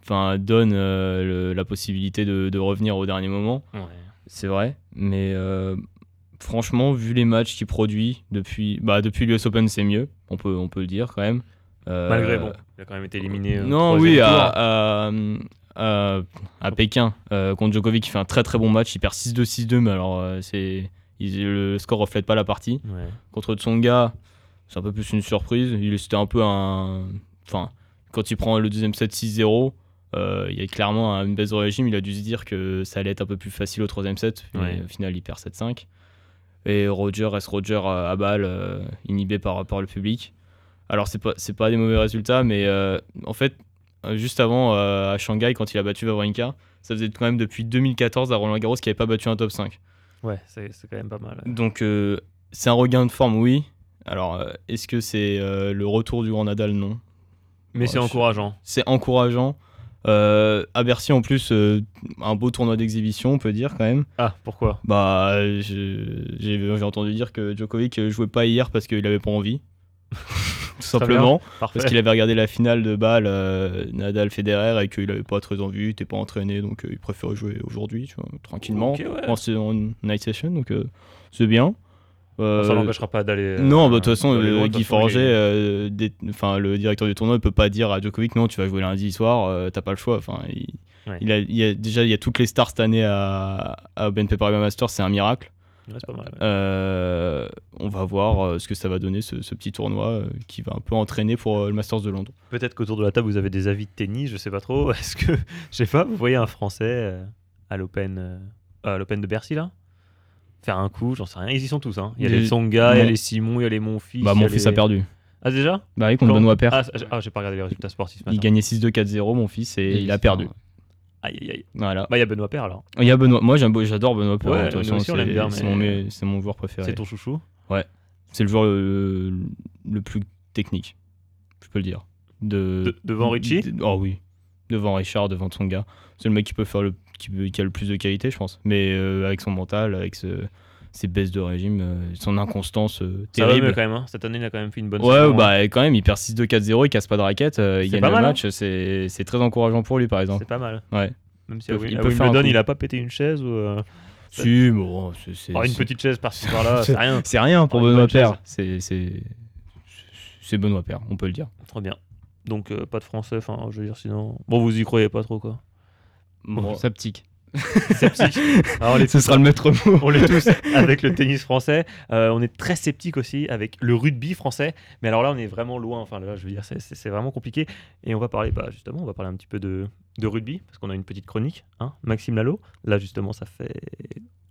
enfin, donne le- la possibilité de, de revenir au dernier moment. C'est vrai, mais franchement, vu les matchs qu'il produit depuis, bah, depuis l'US Open, c'est mieux. On peut, on peut le dire quand même. Euh, Malgré bon, il a quand même été éliminé. au Non, oui, à, à, à- à Pékin, euh, contre Djokovic, qui fait un très très bon match. Il perd 6-2, 6-2, mais alors euh, c'est, le score reflète pas la partie. Ouais. Contre Tsonga, c'est un peu plus une surprise. Il C'était un peu un. Enfin, quand il prend le deuxième set 6-0, euh, il y a clairement un- une baisse de régime. Il a dû se dire que ça allait être un peu plus facile au troisième set. Mais Ouais. au final, il perd 7-5. Et Roger reste Roger à, à balle, euh, inhibé par, par le public. Alors, c'est pas, c'est pas des mauvais résultats, mais euh, en fait, euh, juste avant, euh, à Shanghai, quand il a battu Wawrinka, ça faisait quand même depuis 2014 à Roland Garros qu'il n'avait pas battu un top 5. Ouais, c'est c'est quand même pas mal. Donc, euh, c'est un regain de forme, oui. Alors, euh, est-ce que c'est euh, le retour du grand Nadal? Non. Mais Ouais, c'est encourageant. C'est encourageant. Euh, à Bercy, en plus, euh, un beau tournoi d'exhibition, on peut dire quand même. Ah, pourquoi? Bah, j'ai entendu dire que Djokovic jouait pas hier parce qu'il avait pas envie. [laughs] Tout simplement. Parce qu'il avait regardé la finale de Bâle, euh, Nadal Federer, et qu'il avait pas très envie, il était pas entraîné, donc euh, il préférait jouer aujourd'hui, tranquillement, Ok, ouais. en, en night session, donc c'est bien. Euh, Ça l'empêchera pas d'aller. non, euh, bah, de toute façon, Guy est- euh, enfin, le directeur du tournoi, ne peut pas dire à Djokovic non, tu vas jouer lundi soir, euh, t'as pas le choix. Enfin, il, Ouais. il a, il y a- déjà, il y a toutes les stars cette année à, à BNP Paribas Masters, c'est un miracle. Ouais, c'est pas mal. ouais. Euh, on va voir euh, ce que ça va donner, ce, ce petit tournoi euh, qui va un peu entraîner pour le Masters de Londres. Peut-être qu'autour de la table, vous avez des avis de tennis, je sais pas trop. [laughs] Est-ce que, je sais pas, vous voyez un Français à l'Open à l'Open de Bercy, là? Faire un coup, j'en sais rien. Ils y sont tous. Hein. Il y a Les- les Tsonga, il y a les Simon, il y a les Monfils. Bah, il y mon a fils les- a perdu. Ah, déjà? Bah oui, contre Quand Benoît Paire. Ah, j'ai- ah, j'ai pas regardé les résultats sportifs. il gagnait 6-2, 4-0, mon fils, et, il a perdu. Aïe, aïe, aïe. Voilà. Bah, il y a Benoît Père alors. Il y a Benoît. Moi, j'adore Benoît Paire. Ouais, c'est- mais- mon, mon joueur préféré. C'est ton chouchou? C'est le joueur le, le plus technique, je peux le dire. De, De- devant Richie de- Oh oui. Devant Richard, devant Tsonga. C'est le mec qui peut faire le qui, peut- qui a le plus de qualité, je pense. Mais euh, avec son mental, avec ce- ses baisses de régime, euh, son inconstance euh, Ça va terrible. mieux quand même. hein. Cette année, il a quand même fait une bonne Ouais, saison, hein. bah quand même, il perd 6-2, 4-0, il casse pas de raquette, euh, il gagne pas le mal, hein. match. C'est c'est très encourageant pour lui, par exemple. C'est pas mal. Ouais. Même si Il peut- il à peut faire coup. il a pas pété une chaise ou. euh, Si, bon, c'est- oh, une petite chaise par-ci par-là, [laughs] c'est rien. c'est rien pour Oh, Benoît. Paire. C'est c'est- c'est Benoît Paire, on peut le dire. Trop bien. Donc, euh, pas de français, enfin, je veux dire, sinon. Bon, vous y croyez pas trop, quoi. Bon, Sceptique. [laughs] Sceptique. Alors, on est ce tous, sera le maître mot. on l'est tous [laughs] avec le tennis français. Euh, on est très sceptique aussi avec le rugby français. Mais alors là, on est vraiment loin. Enfin, là, je veux dire, c'est- vraiment compliqué. Et on va parler, bah, justement, on va parler un petit peu de, de rugby parce qu'on a une petite chronique. Hein Maxime Lalo. Là, justement, ça fait.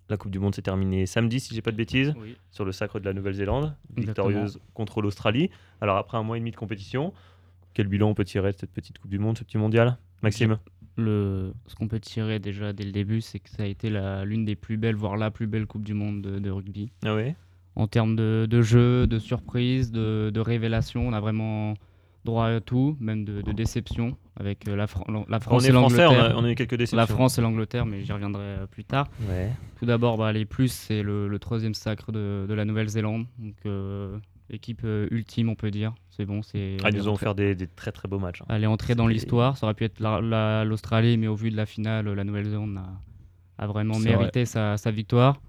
La Coupe du Monde s'est terminée samedi, si j'ai pas de bêtises, Oui. sur le sacre de la Nouvelle-Zélande, Exactement. victorieuse contre l'Australie. Alors, après un mois et demi de compétition, quel bilan on peut tirer de cette petite Coupe du Monde, ce petit mondial Maxime? Le, ce qu'on peut tirer déjà dès le début, c'est que ça a été l'une des plus belles, voire la plus belle Coupe du Monde de, de rugby. Ah oui En termes de, de jeu, de surprise, de, de révélation, on a vraiment droit à tout, même de, de déception avec euh, la, Fran- la On France est et français, on l'Angleterre. a, on a eu quelques déceptions. La France et l'Angleterre, mais j'y reviendrai euh, plus tard. Ouais. Tout d'abord, bah, les plus, c'est le, le troisième sacre de, de la Nouvelle-Zélande. Donc, euh, équipe euh, ultime, on peut dire. C'est bon, c'est. Ah, ils nous ont offert des, des très très beaux matchs. hein. Elle est entrée dans l'histoire. Ça aurait pu être la- la- l'Australie, mais au vu de la finale, la Nouvelle-Zélande a, a vraiment mérité sa, sa victoire.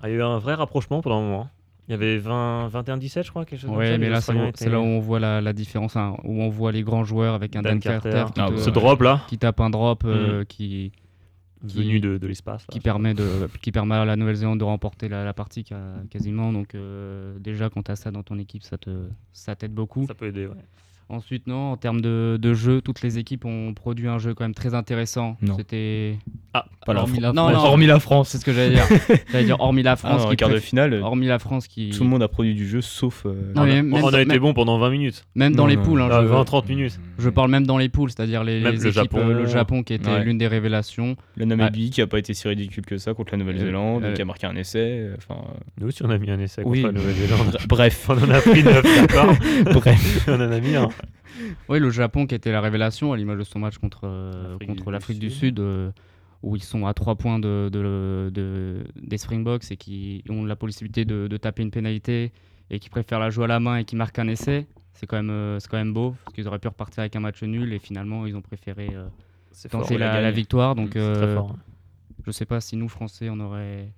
Ah, il y a eu un vrai rapprochement pendant un moment. Il y avait 20, 21-17, je crois, quelque chose comme ça. Ouais, mais là, c'est là- où on voit la, la différence, hein, où on voit les grands joueurs avec un Dan Dan, Carter, Carter. qui, Ah, te- ouais. Ce drop là, qui tape un drop euh, qui, qui- venu de, de l'espace. qui permet, de, qui permet à la Nouvelle-Zélande de remporter la, la partie quasiment. Donc euh, déjà, quand tu as ça dans ton équipe, ça te ça t'aide beaucoup. Ça peut aider, ouais. Ensuite, non, en termes de, de jeu, toutes les équipes ont produit un jeu quand même très intéressant. Non. C'était... Ah, Pas la hormis France. la Non, France. non, hormis la France. C'est ce que j'allais dire. j'allais dire hormis la Ah, France, en qui quart de finale, hormis la France qui... tout le monde a produit du jeu sauf. euh, Non, on mais a, même on a dans- été même- bon pendant 20 minutes. Même dans Non, les non. poules, hein, Ah, je, 20-30 minutes. je parle même dans les poules, c'est-à-dire les, Même les le Japon. euh, le Japon qui était Ouais. l'une des révélations. La Namibie qui a pas été si ridicule que ça contre la Nouvelle-Zélande, Euh, qui a marqué un essai. euh, Enfin, Nous aussi, on a mis un essai contre Oui. la Nouvelle-Zélande. [laughs] bref, on en a pris 9, d'accord [laughs] bref. On en a mis un. Oui, le Japon qui était la révélation à l'image de son match contre, euh, L'Afrique contre du l'Afrique du Sud. Euh, où ils sont à 3 points de, de- de- des Springboks et qui ont la possibilité de, taper une pénalité et qui préfèrent la jouer à la main et qui marquent un essai. C'est quand, même, euh, c'est quand même beau, parce qu'ils auraient pu repartir avec un match nul et finalement ils ont préféré euh, C'est tenter l'a victoire. Donc C'est très fort. hein. je sais pas si nous, Français, on aurait,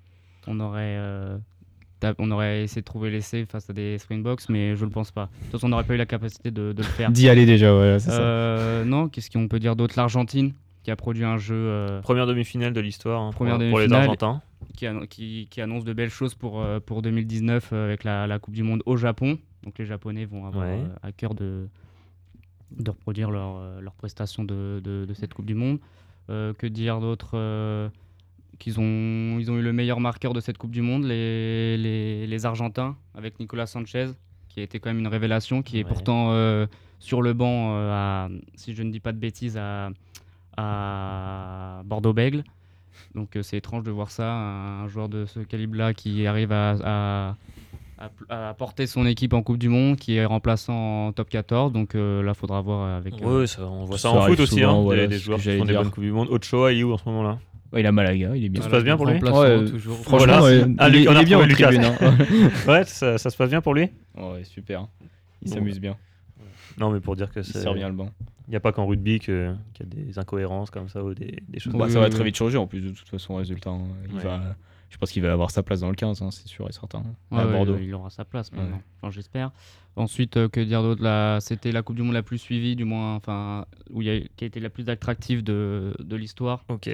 on aurait, on aurait essayé de trouver l'essai face à des Springboks, mais je ne le pense pas. De toute façon, on n'aurait pas eu la capacité de, de le faire. [laughs] D'y aller déjà, voilà, c'est ça. Euh, non, qu'est-ce qu'on peut dire d'autre? L'Argentine, qui a produit un jeu euh, Première demi-finale de l'histoire hein, Première pour, pour les demi-finale. Argentins. qui, annon- qui- qui annonce de belles choses pour, euh, pour 2019 euh, avec la, la Coupe du Monde au Japon. Donc les Japonais vont avoir Ouais. euh, à cœur de, de reproduire leur, leur prestation de, de- de cette Coupe du Monde. Euh, que dire d'autre euh, qu'ils ont, ils ont eu le meilleur marqueur de cette Coupe du Monde, les, les, les Argentins, avec Nicolas Sanchez, qui a été quand même une révélation, qui est pourtant euh, sur le banc, euh, à, si je ne dis pas de bêtises, à, à Bordeaux-Bègle. Donc euh, c'est étrange de voir ça, un, un joueur de ce calibre-là qui arrive à, à, à- à porter son équipe en Coupe du Monde, qui est remplaçant en top 14. Donc euh, là, faudra voir avec. euh, Ouais, ça, on voit ça, Ça en foot aussi, souvent, hein, voilà, des, des joueurs qui font des dire. bonnes Coupes du Monde. Ochoa, il est où en ce moment-là? Ouais, il a Malaga, il est bien. Tout se passe bien pour lui Ouais, toujours. Franchement, Voilà, ouais, c'est- Ah, il, on a il est bien en retrouvé tribune. hein. [laughs] [laughs] Ouais, ça, ça se passe bien pour lui ouais, super. Il Bon, s'amuse bien. Non, mais pour dire que Il c'est. sert bien le banc. Il n'y a pas qu'en rugby qu'il y a des incohérences comme ça ou des, des choses. Bah, ça va très vite changer en plus de toute façon, résultat. hein. Il Ouais. va, je pense qu'il va avoir sa place dans le 15, hein, c'est sûr et certain. Ouais, à ouais, Bordeaux. Il aura sa place Ouais. maintenant. Enfin, j'espère. Ensuite, euh, que dire d'autre? C'était la Coupe du Monde la plus suivie, du moins, enfin, où il y a, qui a été la plus attractive de, de l'histoire. Ok.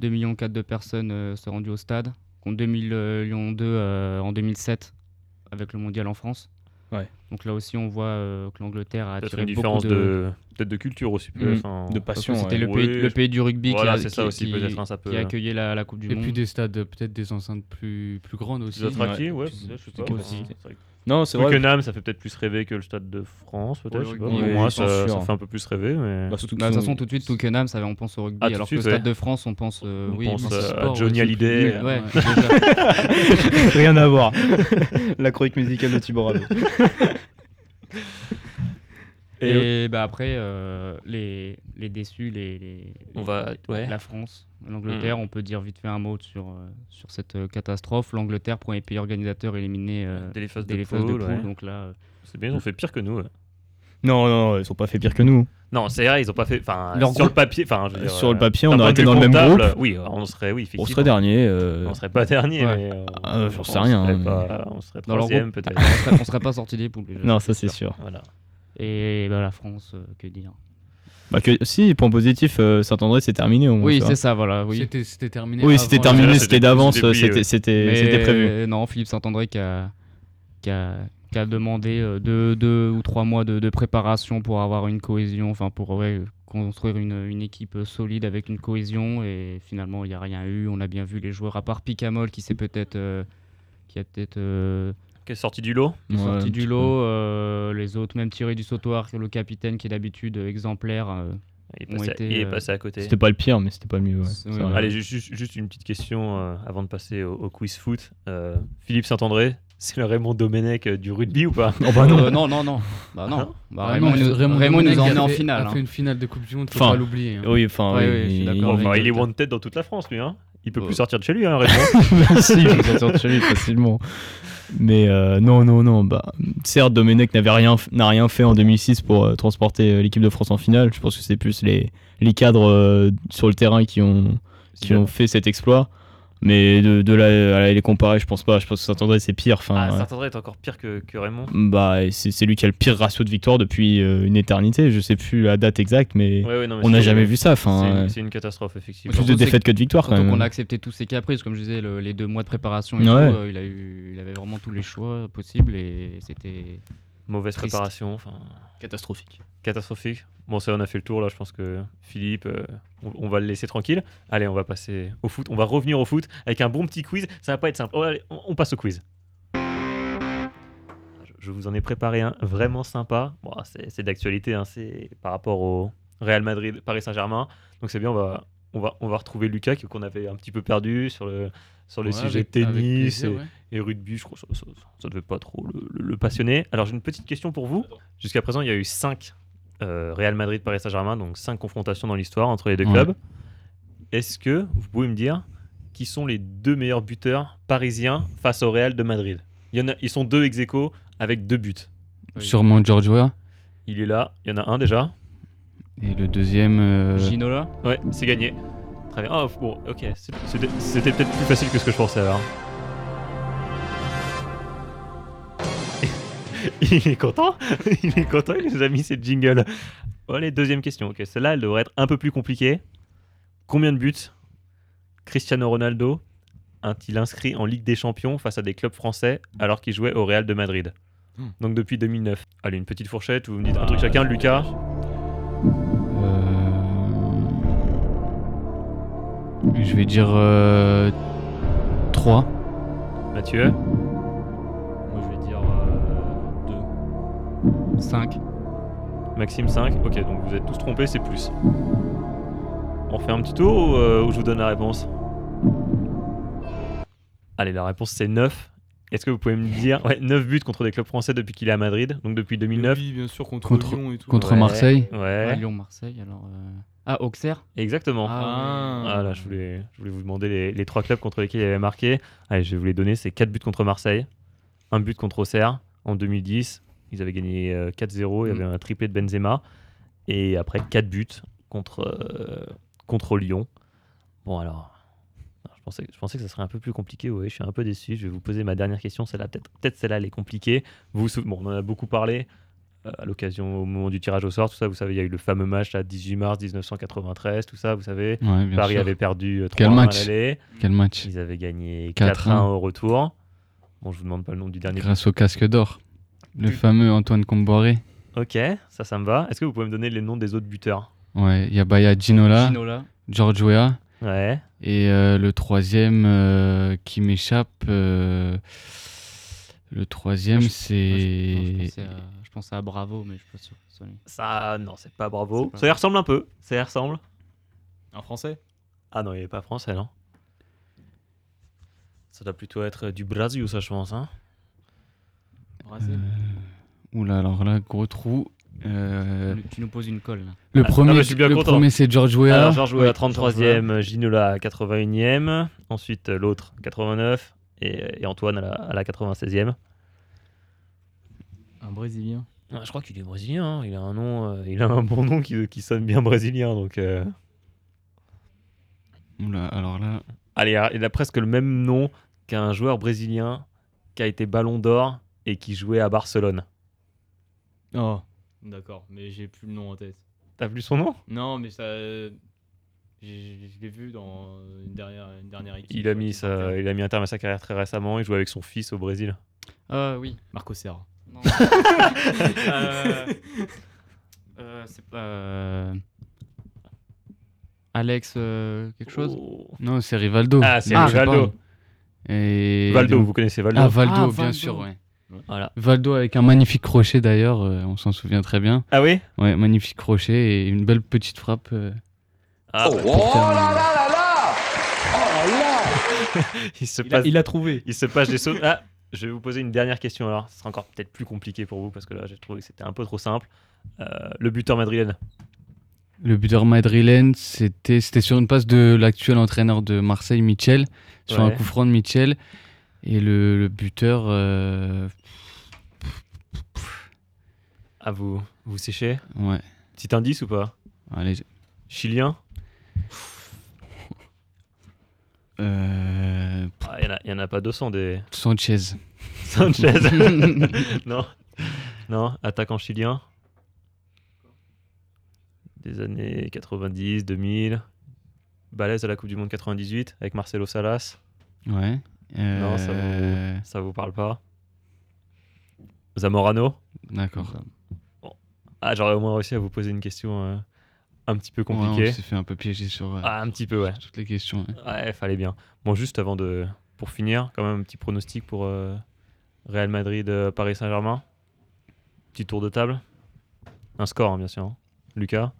2 millions 4 de personnes euh, se rendues au stade, contre 2 millions 2 euh, en 2007 avec le mondial en France. Ouais. Donc là aussi, on voit euh, que l'Angleterre a Peut-être attiré une beaucoup différence de. de... peut-être de culture aussi. Mm. De passion. c'était ouais. le, pays, le du rugby Voilà, qui, a, c'est ça qui- aussi, qui- peut-être, hein, ça peut- qui accueillait la, la Coupe du Et Monde. puis des stades, peut-être des enceintes plus, plus grandes aussi. Plus attractif, ouais. Je sais pas. Non, c'est vrai. Twickenham, ça fait peut-être plus rêver que le stade de France, peut-être. Je sais pas. oui, ça, sûr. ça fait un peu plus rêver, mais. Bah, surtout Bah, de toute façon, tout de suite, Twickenham, ça, on pense au rugby, Ah, tout de alors suite, que le stade ouais. de France, on pense. euh, On oui, pense mais à sport, Johnny Hallyday. Ouais, [laughs] déjà. Rien à voir. [laughs] La chronique musicale de Thibaut Ravet. [laughs] Et, bah après, euh, les, les déçus, les, les- On va- ouais. la France, l'Angleterre, on peut dire vite fait un mot sur, euh, sur cette euh, catastrophe. L'Angleterre, premier pays organisateur éliminé euh, Dès les phases dès de les phases de poule, poule. ouais. Donc là, C'est bien, ils ont fait pire que nous. ouais. Non, non, ils sont pas fait pire que nous. Non, c'est vrai, ils ont pas fait. Enfin, sur le papier. Enfin, Sur le papier, on aurait été dans le même groupe. Oui, on serait, oui, On serait dernier. euh, On serait pas dernier, Ouais. mais. euh, Ah, j'en sais rien, serait pas- On serait troisième, peut-être. on [laughs] serait, on serait pas sorti des poules. Non, ça c'est sûr. Voilà. Et bah, la France, euh, que dire Bah que, si, point positif, euh, Saint-André c'est terminé au moins. Oui, c'est ça, voilà. Oui, C'était c'était terminé. Oui, c'était la- terminé, c'était d'avance, c'était prévu. euh, non, Philippe Saint-André qui a, qui a, qui a demandé euh, deux, deux ou trois mois de, de préparation pour avoir une cohésion, enfin pour ouais, construire une, une équipe solide avec une cohésion. Et finalement, il n'y a rien eu. On a bien vu les joueurs, à part Picamol qui s'est peut-être. euh, qui a peut-être euh, Qui est sorti du lot Ouais, sorti du lot. euh, les autres, même Thierry du Sautoir, le capitaine qui est d'habitude exemplaire. euh, Il est Ont passé, été, il est euh, passé à côté. C'était pas le pire, mais c'était pas le mieux. ouais. Ouais. Allez, ju- juste, juste une petite question euh, avant de passer au, au quiz foot. Euh, Philippe Saint-André, c'est le Raymond Domenech euh, du rugby ou pas? Oh bah non. euh, non, non, non. Bah non. Non Bah, Ah Raymond, non, il nous- Raymond Raymond nous a emmené en finale. a hein. fait une finale de Coupe du Monde, faut Enfin, pas l'oublier. hein. Oui, enfin, Ouais, oui, il-. Enfin, il est wanted dans toute la France, lui. Hein. Il peut Euh. plus sortir de chez lui, hein, Raymond. [laughs] si, il peut sortir de chez lui [laughs] facilement. Mais euh, non, non, non. Bah, certes, Domenech n'avait rien, f- n'a rien fait en 2006 pour euh, transporter euh, l'équipe de France en finale. Je pense que c'est plus les, les cadres euh, sur le terrain qui ont, qui ont fait cet exploit. Mais de, de là à les comparer, je pense pas. Je pense que Saint-André c'est pire. Enfin, Ah, Saint-André est encore pire que, que Raymond. bah, c'est c'est lui qui a le pire ratio de victoire depuis euh, une éternité. Je sais plus la date exacte, mais Ouais, ouais, non, mais on n'a jamais vu ça. C'est Enfin, une, c'est une catastrophe, effectivement. plus de défaites que de victoires quand même. qu'on a accepté tous ses caprices, comme je disais, le- les deux mois de préparation et Ouais. tout, euh, il, a eu, il avait vraiment tous les choix possibles et c'était. Mauvaise Triste. préparation, enfin, Catastrophique. catastrophique. Bon, ça, on a fait le tour là. Je pense que Philippe, euh, on, va le laisser tranquille. Allez, on va passer au foot. On va revenir au foot avec un bon petit quiz. Ça va pas être simple. Oh, on, passe au quiz. Je, vous en ai préparé un vraiment sympa. Bon, c'est d'actualité. hein, c'est par rapport au Real Madrid, Paris Saint-Germain. Donc c'est bien. On va, on va, on va retrouver Lucas qu'on avait un petit peu perdu sur le sur le Ouais, sujet avec- avec tennis plaisir, et, ouais. et rugby, je crois que ça, ça, ça devait pas trop le, le- le passionner. Alors j'ai une petite question pour vous. Jusqu'à présent, il y a eu 5 Real Madrid, Paris Saint-Germain, donc 5 confrontations dans l'histoire entre les deux Ouais. clubs. Est-ce que vous pouvez me dire qui sont les deux meilleurs buteurs parisiens face au Real de Madrid? Il y en a, Ils sont deux ex aequo avec deux buts. Sûrement George Weah. Il est là, il y en a un déjà. Et le deuxième. euh, Ginola Ouais, c'est gagné. Très bien. Oh, bon, ok. C'était peut-être plus facile que ce que je pensais alors. [laughs] il est content? [laughs] Il est content, il nous a mis cette jingle. Bon, allez, deuxième question. Ok, celle-là, elle devrait être un peu plus compliquée. Combien de buts Cristiano Ronaldo a-t-il inscrit en Ligue des Champions face à des clubs français alors qu'il jouait au Real de Madrid? Hmm. Donc depuis 2009. Allez, une petite fourchette, vous me dites un truc chacun. Lucas Je vais dire euh, 3. Mathieu Moi je vais dire 5. Maxime 5. Ok, donc vous êtes tous trompés, c'est plus. On fait un petit tour ou, euh, ou je vous donne la réponse? Allez, la réponse c'est 9. Est-ce que vous pouvez me dire ouais, 9 buts contre des clubs français depuis qu'il est à Madrid, donc depuis 2009 Oui, bien sûr, contre, Contre- Lyon et tout. Contre Ouais. Marseille. Ouais, Lyon-Marseille, alors. euh, Ah, Auxerre exactement. Ah, Ah là, je voulais, je voulais vous demander les, les trois clubs contre lesquels il avait marqué. Allez, je vais vous les donner. C'est 4 buts contre Marseille, un but contre Auxerre en 2010. Ils avaient gagné euh, 4-0. Il y avait un triplé de Benzema. Et après, 4 buts contre, euh, contre Lyon. Bon, alors, pensais, je pensais que ça serait un peu plus compliqué. Ouais, je suis un peu déçu. Je vais vous poser ma dernière question. Celle-là, peut-être peut celle-là, elle est compliquée. Vous bon, on en a beaucoup parlé euh, à l'occasion, au moment du tirage au sort. Tout ça, vous savez, il y a eu le fameux match à 18 mars 1993. Tout ça, vous savez. Ouais, Paris sûr. avait perdu euh, 3 Quel 1 à match l'aller. Quel match Ils avaient gagné 4-1 4-1 au retour. Bon, je vous demande pas le nom du dernier. Grâce au casque d'or. Le fameux Antoine Comboiré. Ok, ça, ça me va. Est-ce que vous pouvez me donner les noms des autres buteurs? Ouais, il y a Baya Ginola, Ginola. George Weah. Ouais. Et euh, le troisième euh, qui m'échappe. euh, le troisième, je- c'est. Non, je, pensais à, je pensais à Bravo, mais je suis pas sûr. Ça, non, c'est pas bravo. Pas Ça y ressemble un peu. Ça y ressemble. Un français? Ah non, il est pas français, non Ça doit plutôt être du Brésil, ça, je pense. Hein Brésil. Oula, alors là, gros trou. Euh, Tu nous- poses une colle là. le Ah, premier, mais je suis bien le content. premier c'est George Weah. Alors, Georges Weah Oui, à 33e, Ginola à 81e. Ensuite, l'autre, 89. Et, et Antoine à la, à la 96e. Un Brésilien. Ah, je crois qu'il est brésilien. hein. Il a un nom, euh, il a un bon nom qui, qui sonne bien brésilien. Donc, euh, Oula, alors là. allez, ah, il a presque le même nom qu'un joueur brésilien qui a été Ballon d'Or et qui jouait à Barcelone. Oh, d'accord, mais j'ai plus le nom en tête. T'as vu son nom? Non, mais ça. j'ai- Je l'ai vu dans une dernière, une dernière équipe. il a, mis sa, il a mis un terme à sa carrière très récemment. Il jouait avec son fils au Brésil. Ah oui. Marco Serra. Non. [laughs] Euh, [laughs] euh, c'est pas. euh, Alex, euh, quelque chose? Oh. Non, c'est Rivaldo. Ah, c'est Ah, Rivaldo. Et Valdo, vous connaissez Valdo Ah, Valdo, Ah, bien Valdo. sûr, ouais. Voilà. Valdo avec un magnifique crochet d'ailleurs, euh, on s'en souvient très bien. Ah oui? Ouais, magnifique crochet et une belle petite frappe. euh, ah, bah, pour terminer. [laughs] il, se Il a, passe, il a trouvé. il se passe des sauts. Ah, je vais vous poser une dernière question alors. Ce sera encore peut-être plus compliqué pour vous parce que là, j'ai trouvé que c'était un peu trop simple. Euh, le buteur madrilène. Le buteur madrilène, c'était c'était sur une passe de l'actuel entraîneur de Marseille, Michel, sur un coup franc de Michel. Et le, le buteur, euh, Ah, vous, vous séchez ouais, Petit indice ou pas allez, Chilien euh, Ah, Il n'y en, a- il y en a pas 200 des. Sanchez. Sanchez [laughs] Non. Non, attaquant chilien. Des années 90, 2000. Balèze à la Coupe du Monde 98 avec Marcelo Salas. Ouais. Non, ça euh, Ça vous parle pas Zamorano D'accord. Ah, j'aurais au moins réussi à vous poser une question euh, un petit peu Ouais, on compliquée. s'est fait un peu piéger sur euh, ah, un petit peu, ouais. toutes les questions. ouais. Ouais, fallait bien. Bon, juste avant de. Pour finir, quand même un petit pronostic pour euh, Real Madrid, euh, Paris Saint-Germain. Petit tour de table. Un score, hein, bien sûr. hein. Lucas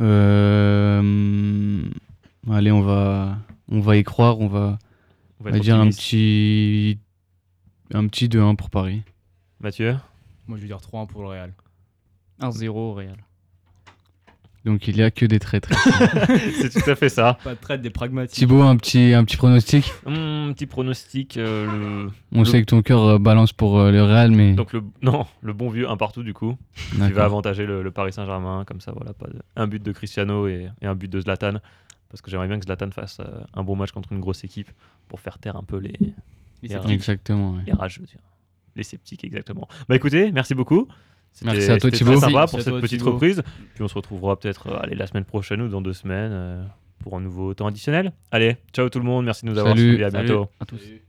Euh, allez, on va, on va y croire. On va, On on va dire un petit, un petit 2-1 pour Paris. Mathieu Moi, je vais dire 3-1 pour le Real. 1-0 au Real. Donc il y a que des traîtres. [laughs] C'est tout à fait ça. Pas de traite des pragmatiques. Thibaut, un petit, un petit pronostic? Hum, petit pronostic. euh, le- On Le- sait que ton cœur euh, balance pour euh, le Real, mais Donc, le... non, le bon vieux un partout, du coup. qui va avantager le, le Paris Saint-Germain. Comme ça, voilà, pas de- un but de Cristiano et, et un but de Zlatan. Parce que j'aimerais bien que Zlatan fasse euh, un bon match contre une grosse équipe pour faire taire un peu les, sceptiques. exactement. ouais. les rageux, les sceptiques, exactement. Bah écoutez, merci beaucoup. C'était- Merci à toi, Thibaut. très sympa Merci pour cette toi, petite Thibaut. reprise. Puis on se retrouvera peut-être euh, allez, la semaine prochaine ou dans deux semaines euh, pour un nouveau temps additionnel. Allez, ciao tout le monde. Merci de nous avoir Salut. suivis. À Salut bientôt. à tous. Salut.